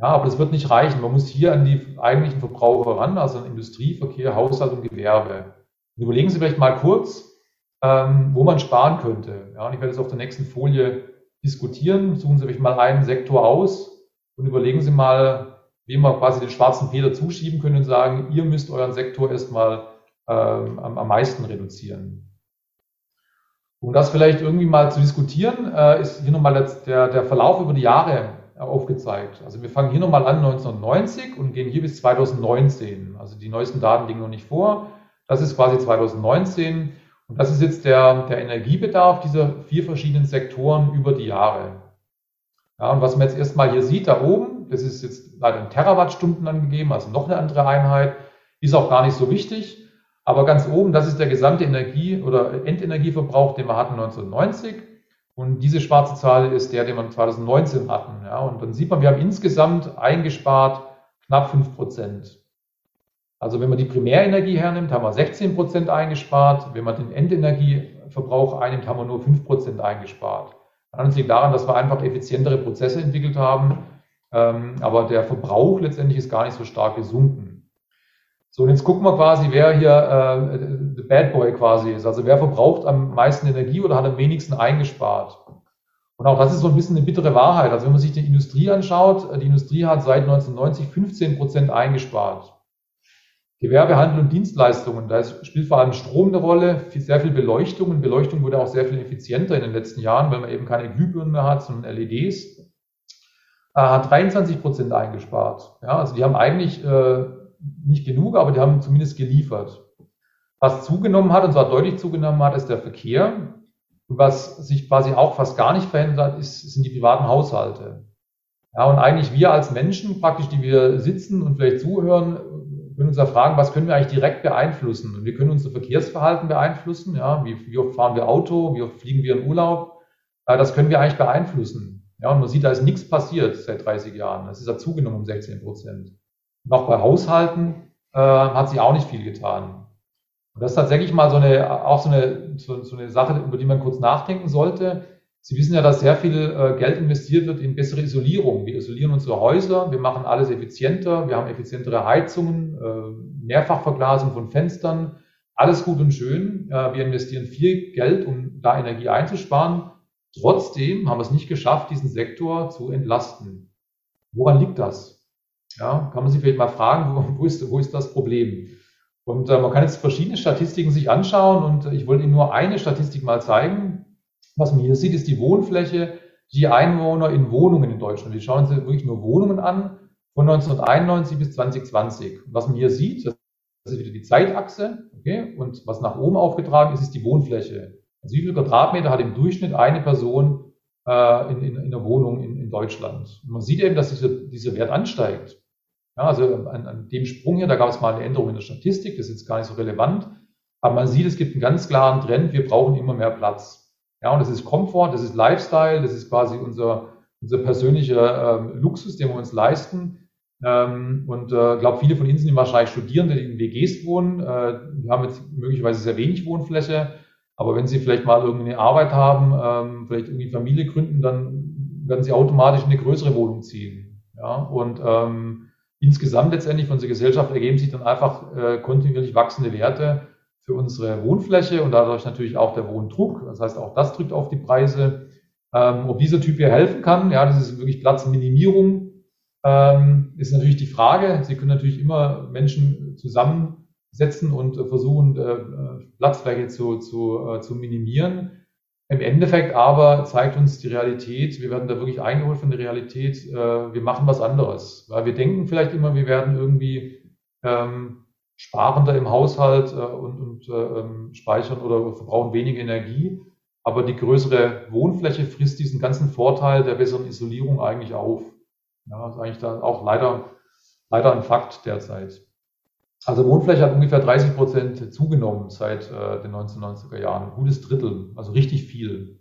Ja, aber das wird nicht reichen. Man muss hier an die eigentlichen Verbraucher ran, also an Industrie, Verkehr, Haushalt und Gewerbe. Und überlegen Sie vielleicht mal kurz, ähm, wo man sparen könnte. Ja, und ich werde das auf der nächsten Folie diskutieren. Suchen Sie sich mal einen Sektor aus und überlegen Sie mal, wem wir quasi den schwarzen Peter zuschieben können und sagen, ihr müsst euren Sektor erstmal ähm, am, am meisten reduzieren. Um das vielleicht irgendwie mal zu diskutieren, äh, ist hier nochmal der, der Verlauf über die Jahre aufgezeigt. Also wir fangen hier nochmal an 1990 und gehen hier bis 2019. Also die neuesten Daten liegen noch nicht vor. Das ist quasi 2019 und das ist jetzt der, der Energiebedarf dieser vier verschiedenen Sektoren über die Jahre. Ja, und was man jetzt erstmal hier sieht, da oben, das ist jetzt leider in Terawattstunden angegeben, also noch eine andere Einheit, ist auch gar nicht so wichtig. Aber ganz oben, das ist der gesamte Energie- oder Endenergieverbrauch, den wir hatten 1990. Und diese schwarze Zahl ist der, den wir 2019 hatten. Ja, und dann sieht man, wir haben insgesamt eingespart knapp 5 Prozent. Also wenn man die Primärenergie hernimmt, haben wir 16 Prozent eingespart. Wenn man den Endenergieverbrauch einnimmt, haben wir nur 5 Prozent eingespart. Das liegt daran, dass wir einfach effizientere Prozesse entwickelt haben. Ähm, aber der Verbrauch letztendlich ist gar nicht so stark gesunken. So, und jetzt gucken wir quasi, wer hier äh, the Bad Boy quasi ist. Also wer verbraucht am meisten Energie oder hat am wenigsten eingespart. Und auch das ist so ein bisschen eine bittere Wahrheit. Also wenn man sich die Industrie anschaut, die Industrie hat seit 1990 15 Prozent eingespart. Gewerbe, Handel und Dienstleistungen, da spielt vor allem Strom eine Rolle, sehr viel Beleuchtung. Und Beleuchtung wurde auch sehr viel effizienter in den letzten Jahren, weil man eben keine Glühbirnen mehr hat, sondern LEDs. Äh, hat 23 Prozent eingespart. Ja, also die haben eigentlich äh, nicht genug, aber die haben zumindest geliefert. Was zugenommen hat, und zwar deutlich zugenommen hat, ist der Verkehr. Und was sich quasi auch fast gar nicht verändert hat, ist, sind die privaten Haushalte. Ja, und eigentlich wir als Menschen praktisch, die wir sitzen und vielleicht zuhören, können uns ja fragen, was können wir eigentlich direkt beeinflussen? Und wir können unser Verkehrsverhalten beeinflussen. Ja, wie, wie oft fahren wir Auto? Wie oft fliegen wir in Urlaub? Ja, das können wir eigentlich beeinflussen. Ja, und man sieht, da ist nichts passiert seit 30 Jahren. Das ist ja zugenommen um 16 Prozent. Noch bei Haushalten äh, hat sich auch nicht viel getan. Und das ist tatsächlich mal so eine, auch so eine, so, so eine Sache, über die man kurz nachdenken sollte. Sie wissen ja, dass sehr viel äh, Geld investiert wird in bessere Isolierung. Wir isolieren unsere Häuser, wir machen alles effizienter, wir haben effizientere Heizungen, äh, Mehrfachverglasung von Fenstern, alles gut und schön. Äh, wir investieren viel Geld, um da Energie einzusparen. Trotzdem haben wir es nicht geschafft, diesen Sektor zu entlasten. Woran liegt das? Ja, kann man sich vielleicht mal fragen, wo, wo, ist, wo ist das Problem? Und äh, man kann jetzt verschiedene Statistiken sich anschauen und ich wollte Ihnen nur eine Statistik mal zeigen. Was man hier sieht, ist die Wohnfläche, die Einwohner in Wohnungen in Deutschland. Wir schauen uns wirklich nur Wohnungen an von 1991 bis 2020. Und was man hier sieht, das ist wieder die Zeitachse, okay, und was nach oben aufgetragen ist, ist die Wohnfläche. Also wie viel Quadratmeter hat im Durchschnitt eine Person äh, in, in, in der Wohnung in, in Deutschland? Und man sieht eben, dass dieser, dieser Wert ansteigt. Ja, also an, an dem Sprung hier, da gab es mal eine Änderung in der Statistik, das ist jetzt gar nicht so relevant. Aber man sieht, es gibt einen ganz klaren Trend, wir brauchen immer mehr Platz. Ja, und das ist Komfort, das ist Lifestyle, das ist quasi unser, unser persönlicher ähm, Luxus, den wir uns leisten. Ähm, und äh, glaube, viele von Ihnen sind wahrscheinlich Studierende, die in WGs wohnen. Äh, wir haben jetzt möglicherweise sehr wenig Wohnfläche. Aber wenn Sie vielleicht mal irgendeine Arbeit haben, ähm, vielleicht irgendwie Familie gründen, dann werden Sie automatisch in eine größere Wohnung ziehen. Ja, und ähm, insgesamt letztendlich von unserer Gesellschaft ergeben sich dann einfach äh, kontinuierlich wachsende Werte für unsere Wohnfläche und dadurch natürlich auch der Wohndruck. Das heißt, auch das drückt auf die Preise. Ähm, ob dieser Typ hier helfen kann, ja, das ist wirklich Platzminimierung, ähm, ist natürlich die Frage. Sie können natürlich immer Menschen zusammensetzen und äh, versuchen, äh, Platzfläche zu, zu, äh, zu minimieren. Im Endeffekt aber zeigt uns die Realität, wir werden da wirklich eingeholt von der Realität, äh, wir machen was anderes. Weil wir denken vielleicht immer, wir werden irgendwie ähm, sparender im Haushalt äh, und, und äh, ähm, speichern oder verbrauchen weniger Energie. Aber die größere Wohnfläche frisst diesen ganzen Vorteil der besseren Isolierung eigentlich auf. Ja, ist eigentlich da auch leider, leider ein Fakt derzeit. Also Wohnfläche hat ungefähr 30 Prozent zugenommen seit äh, den 1990er Jahren. Ein gutes Drittel, also richtig viel.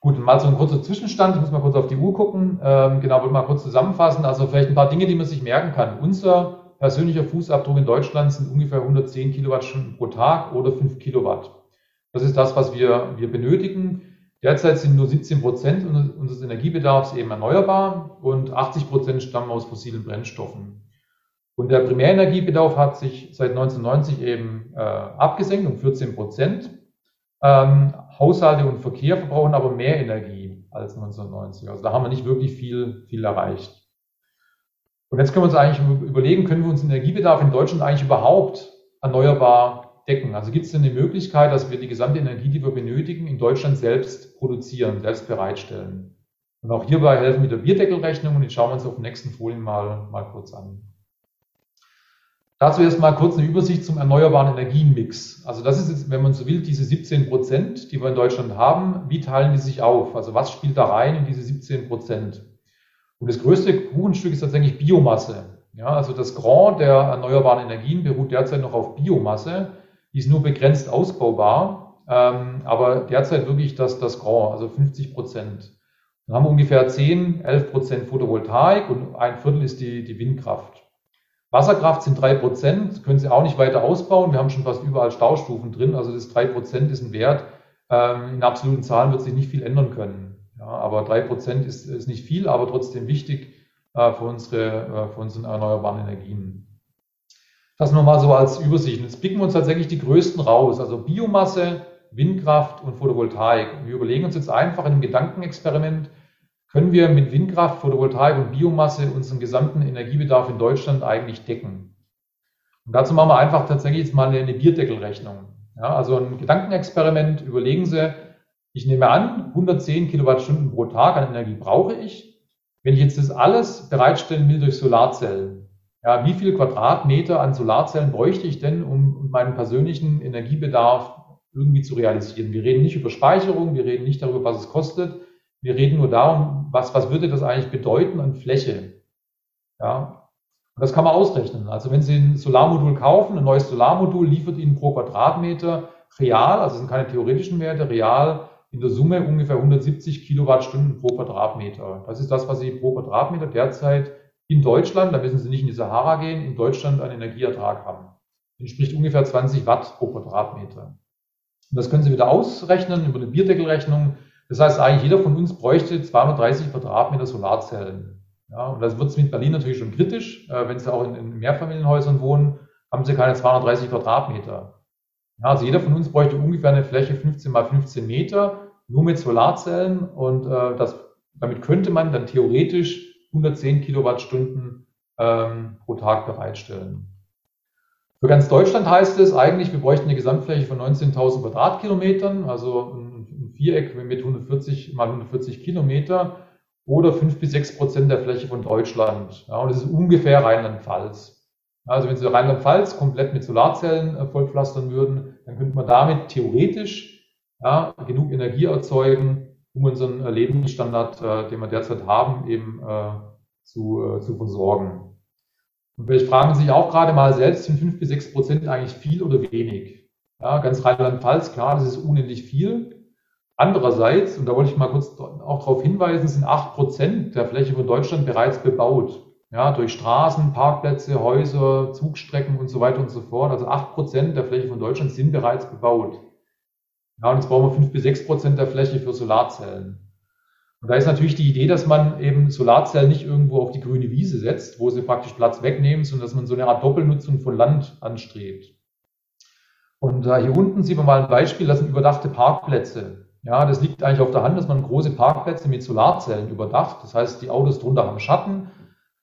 Gut, mal so ein kurzer Zwischenstand. Ich muss mal kurz auf die Uhr gucken. Ähm, genau, wollte mal kurz zusammenfassen. Also vielleicht ein paar Dinge, die man sich merken kann. Unser persönlicher Fußabdruck in Deutschland sind ungefähr 110 Kilowattstunden pro Tag oder 5 Kilowatt. Das ist das, was wir, wir benötigen. Derzeit sind nur 17 Prozent unseres Energiebedarfs eben erneuerbar und 80 Prozent stammen aus fossilen Brennstoffen. Und der Primärenergiebedarf hat sich seit 1990 eben äh, abgesenkt um 14 Prozent. Ähm, Haushalte und Verkehr verbrauchen aber mehr Energie als 1990. Also da haben wir nicht wirklich viel, viel erreicht. Und jetzt können wir uns eigentlich überlegen, können wir uns den Energiebedarf in Deutschland eigentlich überhaupt erneuerbar decken? Also gibt es denn eine Möglichkeit, dass wir die gesamte Energie, die wir benötigen, in Deutschland selbst produzieren, selbst bereitstellen? Und auch hierbei helfen mit der Bierdeckelrechnung und die schauen wir uns auf den nächsten Folien mal, mal kurz an. Dazu erstmal kurz eine Übersicht zum erneuerbaren Energienmix. Also das ist jetzt, wenn man so will, diese 17 Prozent, die wir in Deutschland haben. Wie teilen die sich auf? Also was spielt da rein in diese 17 Prozent? Und das größte Kuchenstück ist tatsächlich Biomasse. Ja, also das Grand der erneuerbaren Energien beruht derzeit noch auf Biomasse. Die ist nur begrenzt ausbaubar, ähm, aber derzeit wirklich das, das Grand, also 50 Prozent. Dann haben wir ungefähr 10, 11 Prozent Photovoltaik und ein Viertel ist die, die Windkraft. Wasserkraft sind drei Prozent, können Sie auch nicht weiter ausbauen. Wir haben schon fast überall Staustufen drin. Also das drei Prozent ist ein Wert. Ähm, in absoluten Zahlen wird sich nicht viel ändern können. Ja, aber drei Prozent ist, ist nicht viel, aber trotzdem wichtig äh, für, unsere, äh, für unsere erneuerbaren Energien. Das nochmal so als Übersicht. Jetzt picken wir uns tatsächlich die größten raus. Also Biomasse, Windkraft und Photovoltaik. Wir überlegen uns jetzt einfach in einem Gedankenexperiment, können wir mit Windkraft, Photovoltaik und Biomasse unseren gesamten Energiebedarf in Deutschland eigentlich decken. Und dazu machen wir einfach tatsächlich jetzt mal eine Bierdeckelrechnung. Ja, also ein Gedankenexperiment, überlegen Sie, ich nehme an, 110 Kilowattstunden pro Tag an Energie brauche ich. Wenn ich jetzt das alles bereitstellen will durch Solarzellen, ja, wie viel Quadratmeter an Solarzellen bräuchte ich denn, um meinen persönlichen Energiebedarf irgendwie zu realisieren? Wir reden nicht über Speicherung, wir reden nicht darüber, was es kostet, wir reden nur darum, was, was würde das eigentlich bedeuten an Fläche? Ja, und das kann man ausrechnen. Also wenn Sie ein Solarmodul kaufen, ein neues Solarmodul liefert Ihnen pro Quadratmeter real, also sind keine theoretischen Werte, real in der Summe ungefähr 170 Kilowattstunden pro Quadratmeter. Das ist das, was Sie pro Quadratmeter derzeit in Deutschland, da müssen Sie nicht in die Sahara gehen, in Deutschland einen Energieertrag haben. Entspricht ungefähr 20 Watt pro Quadratmeter. Und das können Sie wieder ausrechnen über eine Bierdeckelrechnung. Das heißt, eigentlich jeder von uns bräuchte 230 Quadratmeter Solarzellen. Ja, und das wird es mit Berlin natürlich schon kritisch. Äh, wenn Sie auch in, in, Mehrfamilienhäusern wohnen, haben Sie keine 230 Quadratmeter. Ja, also jeder von uns bräuchte ungefähr eine Fläche 15 mal 15 Meter, nur mit Solarzellen. Und äh, das, damit könnte man dann theoretisch 110 Kilowattstunden ähm, pro Tag bereitstellen. Für ganz Deutschland heißt es eigentlich, wir bräuchten eine Gesamtfläche von 19.000 Quadratkilometern, also ein Viereck mit 140 mal 140 Kilometer oder 5 bis 6 Prozent der Fläche von Deutschland. Ja, und das ist ungefähr Rheinland-Pfalz. Also wenn Sie Rheinland-Pfalz komplett mit Solarzellen äh, vollpflastern würden, dann könnte man damit theoretisch ja, genug Energie erzeugen, um unseren äh, Lebensstandard, äh, den wir derzeit haben, eben äh, zu, äh, zu versorgen. Und vielleicht fragen Sie sich auch gerade mal selbst, sind 5 bis 6 Prozent eigentlich viel oder wenig? Ja, ganz Rheinland-Pfalz, klar, das ist unendlich viel. Andererseits, und da wollte ich mal kurz auch darauf hinweisen, sind acht Prozent der Fläche von Deutschland bereits bebaut. Ja, durch Straßen, Parkplätze, Häuser, Zugstrecken und so weiter und so fort. Also acht Prozent der Fläche von Deutschland sind bereits bebaut. Ja, und jetzt brauchen wir fünf bis sechs Prozent der Fläche für Solarzellen. Und da ist natürlich die Idee, dass man eben Solarzellen nicht irgendwo auf die grüne Wiese setzt, wo sie praktisch Platz wegnehmen, sondern dass man so eine Art Doppelnutzung von Land anstrebt. Und äh, hier unten sieht man mal ein Beispiel, das sind überdachte Parkplätze. Ja, das liegt eigentlich auf der Hand, dass man große Parkplätze mit Solarzellen überdacht. Das heißt, die Autos drunter haben Schatten.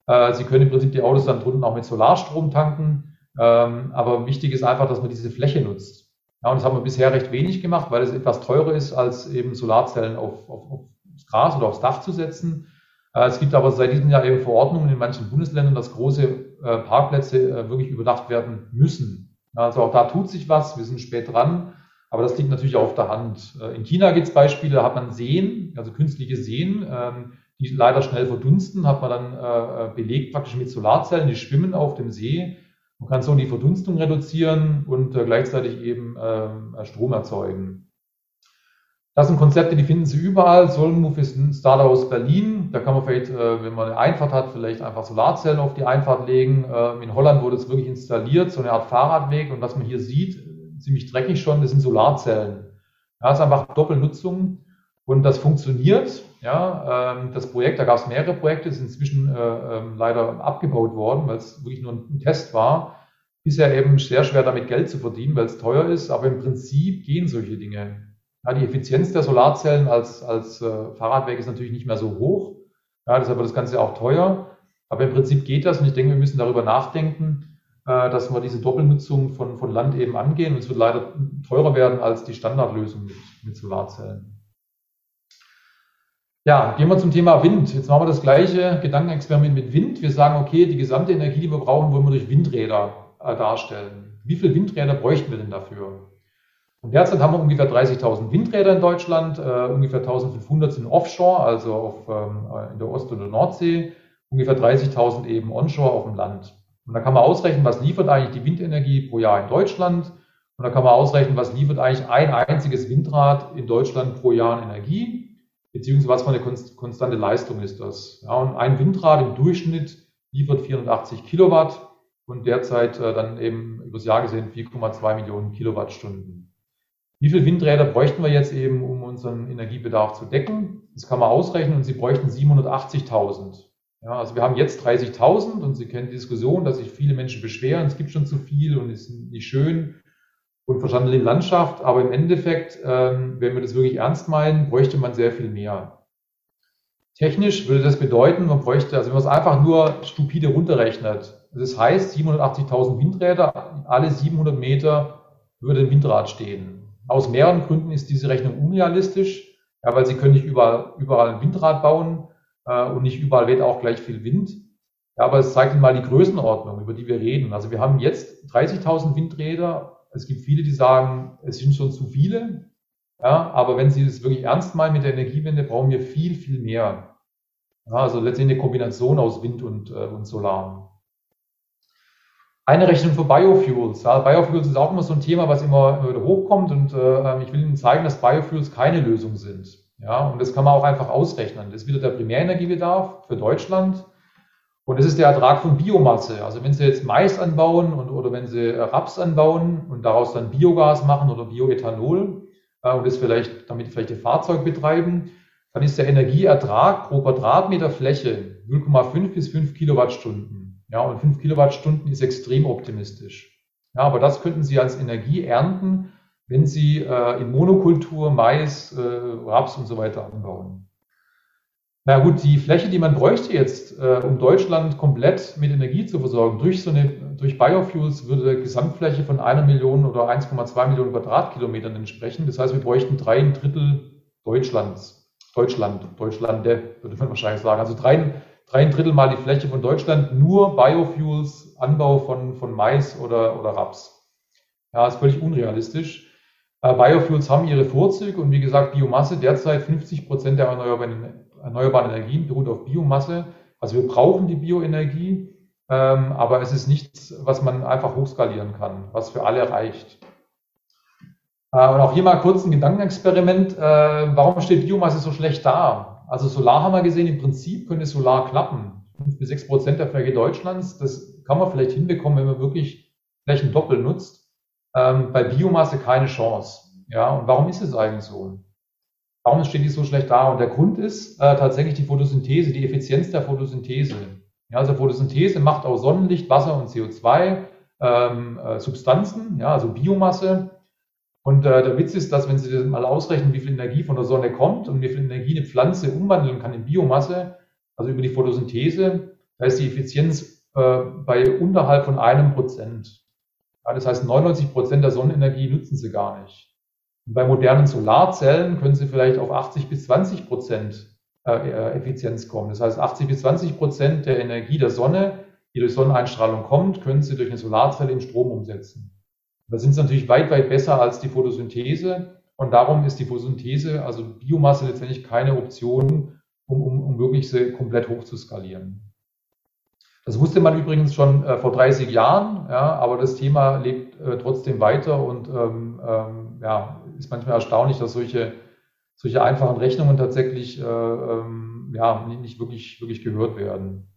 Äh, Sie können im Prinzip die Autos dann drunten auch mit Solarstrom tanken. Ähm, aber wichtig ist einfach, dass man diese Fläche nutzt. Ja, und das haben wir bisher recht wenig gemacht, weil es etwas teurer ist, als eben Solarzellen auf, auf, aufs Gras oder aufs Dach zu setzen. Äh, es gibt aber seit diesem Jahr eben Verordnungen in manchen Bundesländern, dass große äh, Parkplätze wirklich überdacht werden müssen. Also auch da tut sich was. Wir sind spät dran. Aber das liegt natürlich auf der Hand. Äh, in China gibt es Beispiele, da hat man Seen, also künstliche Seen, ähm, die leider schnell verdunsten, hat man dann äh, äh, belegt praktisch mit Solarzellen, die schwimmen auf dem See. Man kann so die Verdunstung reduzieren und gleichzeitig eben ähm, Strom erzeugen. Das sind Konzepte, die finden Sie überall. Solmove ist ein Startup aus Berlin. Da kann man vielleicht, wenn man eine Einfahrt hat, vielleicht einfach Solarzellen auf die Einfahrt legen. Ähm, in Holland wurde es wirklich installiert, so eine Art Fahrradweg. Und was man hier sieht, ziemlich dreckig schon, das sind Solarzellen. Ja, das ist einfach Doppelnutzung und das funktioniert. Ja, ähm, das Projekt, da gab es mehrere Projekte, ist inzwischen äh, ähm, leider abgebaut worden, weil es wirklich nur ein Test war. Bisher eben sehr schwer damit Geld zu verdienen, weil es teuer ist, aber im Prinzip gehen solche Dinge. Ja, die Effizienz der Solarzellen als, als äh, Fahrradweg ist natürlich nicht mehr so hoch. Ja, deshalb wird das Ganze auch teuer. Aber im Prinzip geht das und ich denke, wir müssen darüber nachdenken, dass wir diese Doppelnutzung von, von Land eben angehen. Und es wird leider teurer werden als die Standardlösung mit, mit Solarzellen. Ja, gehen wir zum Thema Wind. Jetzt machen wir das gleiche Gedankenexperiment mit Wind. Wir sagen, okay, die gesamte Energie, die wir brauchen, wollen wir durch Windräder äh, darstellen. Wie viele Windräder bräuchten wir denn dafür? Und derzeit haben wir ungefähr 30.000 Windräder in Deutschland, äh, ungefähr 1.500 sind offshore, also auf, ähm, in der Ost- oder Nordsee, ungefähr 30.000 eben onshore auf dem Land. Und da kann man ausrechnen, was liefert eigentlich die Windenergie pro Jahr in Deutschland. Und da kann man ausrechnen, was liefert eigentlich ein einziges Windrad in Deutschland pro Jahr an Energie beziehungsweise was für eine konstante Leistung ist das. Ja, und ein Windrad im Durchschnitt liefert 480 Kilowatt und derzeit äh, dann eben übers Jahr gesehen 4,2 Millionen Kilowattstunden. Wie viele Windräder bräuchten wir jetzt eben, um unseren Energiebedarf zu decken? Das kann man ausrechnen und Sie bräuchten 780.000. Ja, also wir haben jetzt 30.000 und Sie kennen die Diskussion, dass sich viele Menschen beschweren, es gibt schon zu viel und es ist nicht schön und verstandene Landschaft, aber im Endeffekt, ähm, wenn wir das wirklich ernst meinen, bräuchte man sehr viel mehr. Technisch würde das bedeuten, man bräuchte, also wenn man es einfach nur stupide runterrechnet, das heißt 780.000 Windräder, alle 700 Meter würde ein Windrad stehen. Aus mehreren Gründen ist diese Rechnung unrealistisch, ja, weil Sie können nicht überall, überall ein Windrad bauen äh, und nicht überall weht auch gleich viel Wind. Ja, aber es zeigt mal die Größenordnung, über die wir reden. Also wir haben jetzt 30.000 Windräder es gibt viele, die sagen, es sind schon zu viele. Ja, aber wenn Sie das wirklich ernst meinen mit der Energiewende, brauchen wir viel, viel mehr. Ja, also letztendlich eine Kombination aus Wind und, äh, und Solar. Eine Rechnung für Biofuels. Ja, Biofuels ist auch immer so ein Thema, was immer, immer wieder hochkommt und äh, ich will Ihnen zeigen, dass Biofuels keine Lösung sind. Ja, und das kann man auch einfach ausrechnen. Das ist wieder der Primärenergiebedarf für Deutschland. Und das ist der Ertrag von Biomasse. Also wenn Sie jetzt Mais anbauen und, oder wenn Sie Raps anbauen und daraus dann Biogas machen oder Bioethanol äh, und das vielleicht, damit vielleicht Ihr Fahrzeug betreiben, dann ist der Energieertrag pro Quadratmeter Fläche 0,5 bis 5 Kilowattstunden. Ja, und 5 Kilowattstunden ist extrem optimistisch. Ja, aber das könnten Sie als Energie ernten, wenn Sie äh, in Monokultur Mais, äh, Raps und so weiter anbauen. Na gut, die Fläche, die man bräuchte jetzt, äh, um Deutschland komplett mit Energie zu versorgen, durch so eine, durch Biofuels würde Gesamtfläche von einer Million oder 1,2 Millionen Quadratkilometern entsprechen. Das heißt, wir bräuchten drei Drittel Deutschlands. Deutschland, Deutschlande, würde man wahrscheinlich sagen. Also drei, drei Drittel mal die Fläche von Deutschland, nur Biofuels, Anbau von, von Mais oder, oder Raps. Ja, ist völlig unrealistisch. Äh, Biofuels haben ihre Vorzüge und wie gesagt, Biomasse derzeit 50 Prozent der erneuerbaren erneuerbaren Energien beruht auf Biomasse. Also wir brauchen die Bioenergie, ähm, aber es ist nichts, was man einfach hochskalieren kann, was für alle reicht. Äh, und auch hier mal kurz ein Gedankenexperiment. Äh, warum steht Biomasse so schlecht da? Also Solar haben wir gesehen, im Prinzip könnte Solar klappen. 5 bis 6 Prozent der Fläche Deutschlands, das kann man vielleicht hinbekommen, wenn man wirklich Flächen doppelt nutzt. Ähm, bei Biomasse keine Chance. Ja, und warum ist es eigentlich so? Warum steht die so schlecht da? Und der Grund ist äh, tatsächlich die Photosynthese, die Effizienz der Photosynthese. Ja, also Photosynthese macht aus Sonnenlicht, Wasser und CO2 ähm, äh, Substanzen, ja, also Biomasse. Und äh, der Witz ist, dass wenn Sie das mal ausrechnen, wie viel Energie von der Sonne kommt und wie viel Energie eine Pflanze umwandeln kann in Biomasse, also über die Photosynthese, da ist die Effizienz äh, bei unterhalb von einem Prozent. Ja, das heißt, 99 Prozent der Sonnenenergie nutzen Sie gar nicht. Bei modernen Solarzellen können Sie vielleicht auf 80 bis 20 Prozent äh, äh, Effizienz kommen. Das heißt, 80 bis 20 Prozent der Energie der Sonne, die durch Sonneneinstrahlung kommt, können Sie durch eine Solarzelle in Strom umsetzen. Da sind Sie natürlich weit, weit besser als die Photosynthese. Und darum ist die Photosynthese, also Biomasse letztendlich keine Option, um, um, um wirklich sie komplett hoch zu skalieren. Das wusste man übrigens schon äh, vor 30 Jahren, ja, aber das Thema lebt äh, trotzdem weiter und ähm, ähm, ja, ist manchmal erstaunlich, dass solche, solche einfachen Rechnungen tatsächlich äh, ähm, ja, nicht wirklich, wirklich gehört werden.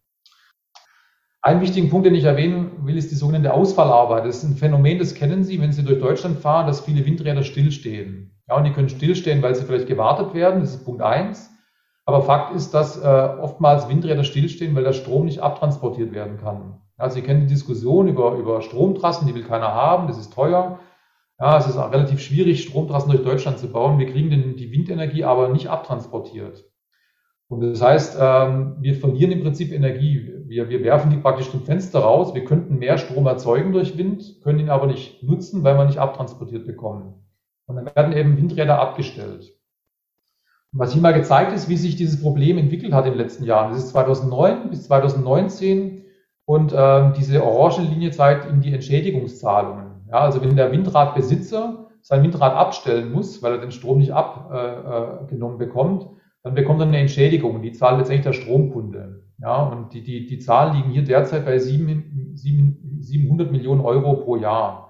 Einen wichtigen Punkt, den ich erwähnen will, ist die sogenannte Ausfallarbeit. Das ist ein Phänomen, das kennen Sie, wenn Sie durch Deutschland fahren, dass viele Windräder stillstehen. Ja, und die können stillstehen, weil sie vielleicht gewartet werden. Das ist Punkt eins. Aber Fakt ist, dass äh, oftmals Windräder stillstehen, weil der Strom nicht abtransportiert werden kann. Also Sie kennen die Diskussion über, über Stromtrassen, die will keiner haben, das ist teuer. Ja, es ist auch relativ schwierig, Stromtrassen durch Deutschland zu bauen. Wir kriegen den, die Windenergie aber nicht abtransportiert. Und das heißt, ähm, wir verlieren im Prinzip Energie. wir, wir werfen die praktisch zum Fenster raus. Wir könnten mehr Strom erzeugen durch Wind, können ihn aber nicht nutzen, weil wir nicht abtransportiert bekommen. Und dann werden eben Windräder abgestellt. Was hier mal gezeigt ist, wie sich dieses Problem entwickelt hat in den letzten Jahren. Das ist 2009 bis 2019 und äh, diese orange Linie zeigt Ihnen die Entschädigungszahlungen. Ja, also wenn der Windradbesitzer sein Windrad abstellen muss, weil er den Strom nicht abgenommen äh, bekommt, dann bekommt er eine Entschädigung. Die zahlt letztendlich der Stromkunde. Ja, und die, die, die Zahlen liegen hier derzeit bei 7, 7, 700 Millionen Euro pro Jahr.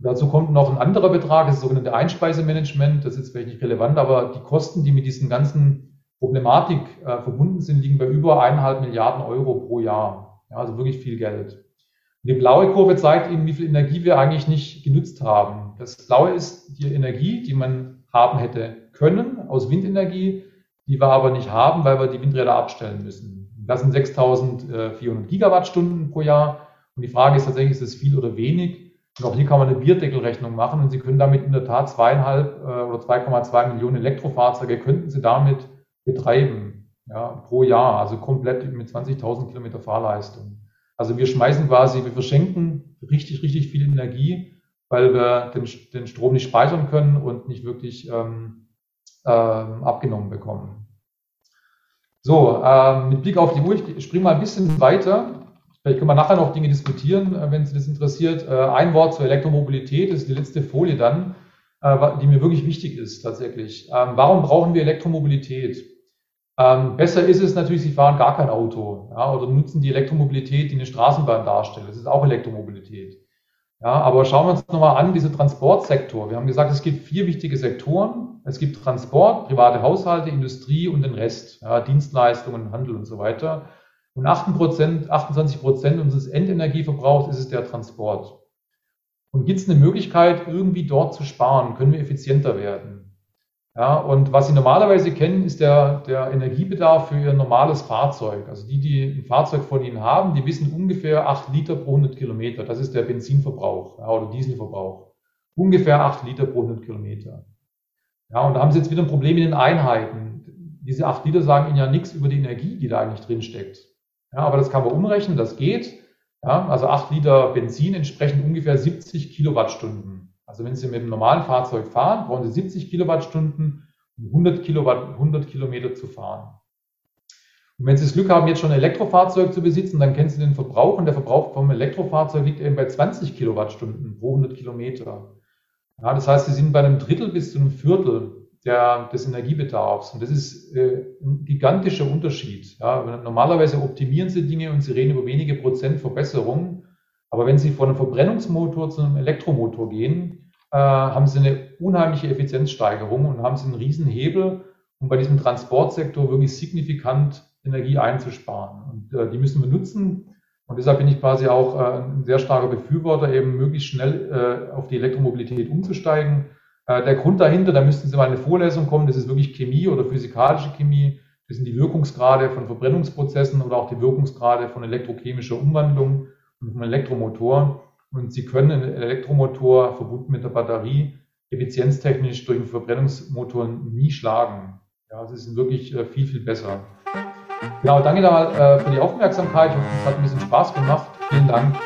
Und dazu kommt noch ein anderer Betrag, das sogenannte Einspeisemanagement. Das ist jetzt vielleicht nicht relevant, aber die Kosten, die mit diesen ganzen Problematik äh, verbunden sind, liegen bei über eineinhalb Milliarden Euro pro Jahr. Ja, also wirklich viel Geld. Die blaue Kurve zeigt Ihnen, wie viel Energie wir eigentlich nicht genutzt haben. Das blaue ist die Energie, die man haben hätte können aus Windenergie, die wir aber nicht haben, weil wir die Windräder abstellen müssen. Das sind 6400 Gigawattstunden pro Jahr. Und die Frage ist tatsächlich, ist es viel oder wenig? Und auch hier kann man eine Bierdeckelrechnung machen und Sie können damit in der Tat zweieinhalb äh, oder 2,2 Millionen Elektrofahrzeuge könnten Sie damit betreiben, ja, pro Jahr, also komplett mit 20.000 Kilometer Fahrleistung. Also wir schmeißen quasi, wir verschenken richtig, richtig viel Energie, weil wir den, den Strom nicht speichern können und nicht wirklich ähm, ähm, abgenommen bekommen. So, ähm, mit Blick auf die Uhr, ich springe mal ein bisschen weiter. Vielleicht können wir nachher noch Dinge diskutieren, äh, wenn Sie das interessiert. Äh, ein Wort zur Elektromobilität, das ist die letzte Folie dann, äh, die mir wirklich wichtig ist tatsächlich. Ähm, warum brauchen wir Elektromobilität? Ähm, besser ist es natürlich, Sie fahren gar kein Auto ja, oder nutzen die Elektromobilität, die eine Straßenbahn darstellt. Das ist auch Elektromobilität. Ja, aber schauen wir uns nochmal an, dieser Transportsektor. Wir haben gesagt, es gibt vier wichtige Sektoren. Es gibt Transport, private Haushalte, Industrie und den Rest, ja, Dienstleistungen, Handel und so weiter. Und 28 Prozent unseres Endenergieverbrauchs ist es der Transport. Und gibt es eine Möglichkeit, irgendwie dort zu sparen? Können wir effizienter werden? Ja, und was Sie normalerweise kennen, ist der, der Energiebedarf für Ihr normales Fahrzeug. Also die, die ein Fahrzeug von Ihnen haben, die wissen ungefähr 8 Liter pro 100 Kilometer. Das ist der Benzinverbrauch ja, oder Dieselverbrauch. Ungefähr 8 Liter pro 100 Kilometer. Ja, und da haben Sie jetzt wieder ein Problem mit den Einheiten. Diese 8 Liter sagen Ihnen ja nichts über die Energie, die da eigentlich drin steckt. Ja, aber das kann man umrechnen, das geht. Ja, also 8 Liter Benzin entsprechen ungefähr 70 Kilowattstunden. Also wenn Sie mit einem normalen Fahrzeug fahren, brauchen Sie 70 Kilowattstunden, um 100, Kilowatt, 100 Kilometer zu fahren. Und wenn Sie das Glück haben, jetzt schon ein Elektrofahrzeug zu besitzen, dann kennen Sie den Verbrauch und der Verbrauch vom Elektrofahrzeug liegt eben bei 20 Kilowattstunden pro 100 Kilometer. Ja, das heißt, Sie sind bei einem Drittel bis zu einem Viertel der, des Energiebedarfs. Und das ist äh, ein gigantischer Unterschied. Ja, normalerweise optimieren Sie Dinge und Sie reden über wenige Prozent Verbesserung. Aber wenn Sie von einem Verbrennungsmotor zu einem Elektromotor gehen, äh, haben Sie eine unheimliche Effizienzsteigerung und haben Sie einen riesen Hebel, um bei diesem Transportsektor wirklich signifikant Energie einzusparen. Und äh, die müssen wir nutzen. Und deshalb bin ich quasi auch äh, ein sehr starker Befürworter, eben möglichst schnell äh, auf die Elektromobilität umzusteigen. Äh, der Grund dahinter, da müssten Sie mal in eine Vorlesung kommen, das ist wirklich Chemie oder physikalische Chemie. Das sind die Wirkungsgrade von Verbrennungsprozessen oder auch die Wirkungsgrade von elektrochemischer Umwandlung und einem Elektromotor. Und Sie können einen Elektromotor verbunden mit der Batterie effizienztechnisch durch einen Verbrennungsmotor nie schlagen. Ja, sie sind wirklich äh, viel, viel besser. Genau, danke da, äh, für die Aufmerksamkeit. Ich hoffe, es hat ein bisschen Spaß gemacht. Vielen Dank.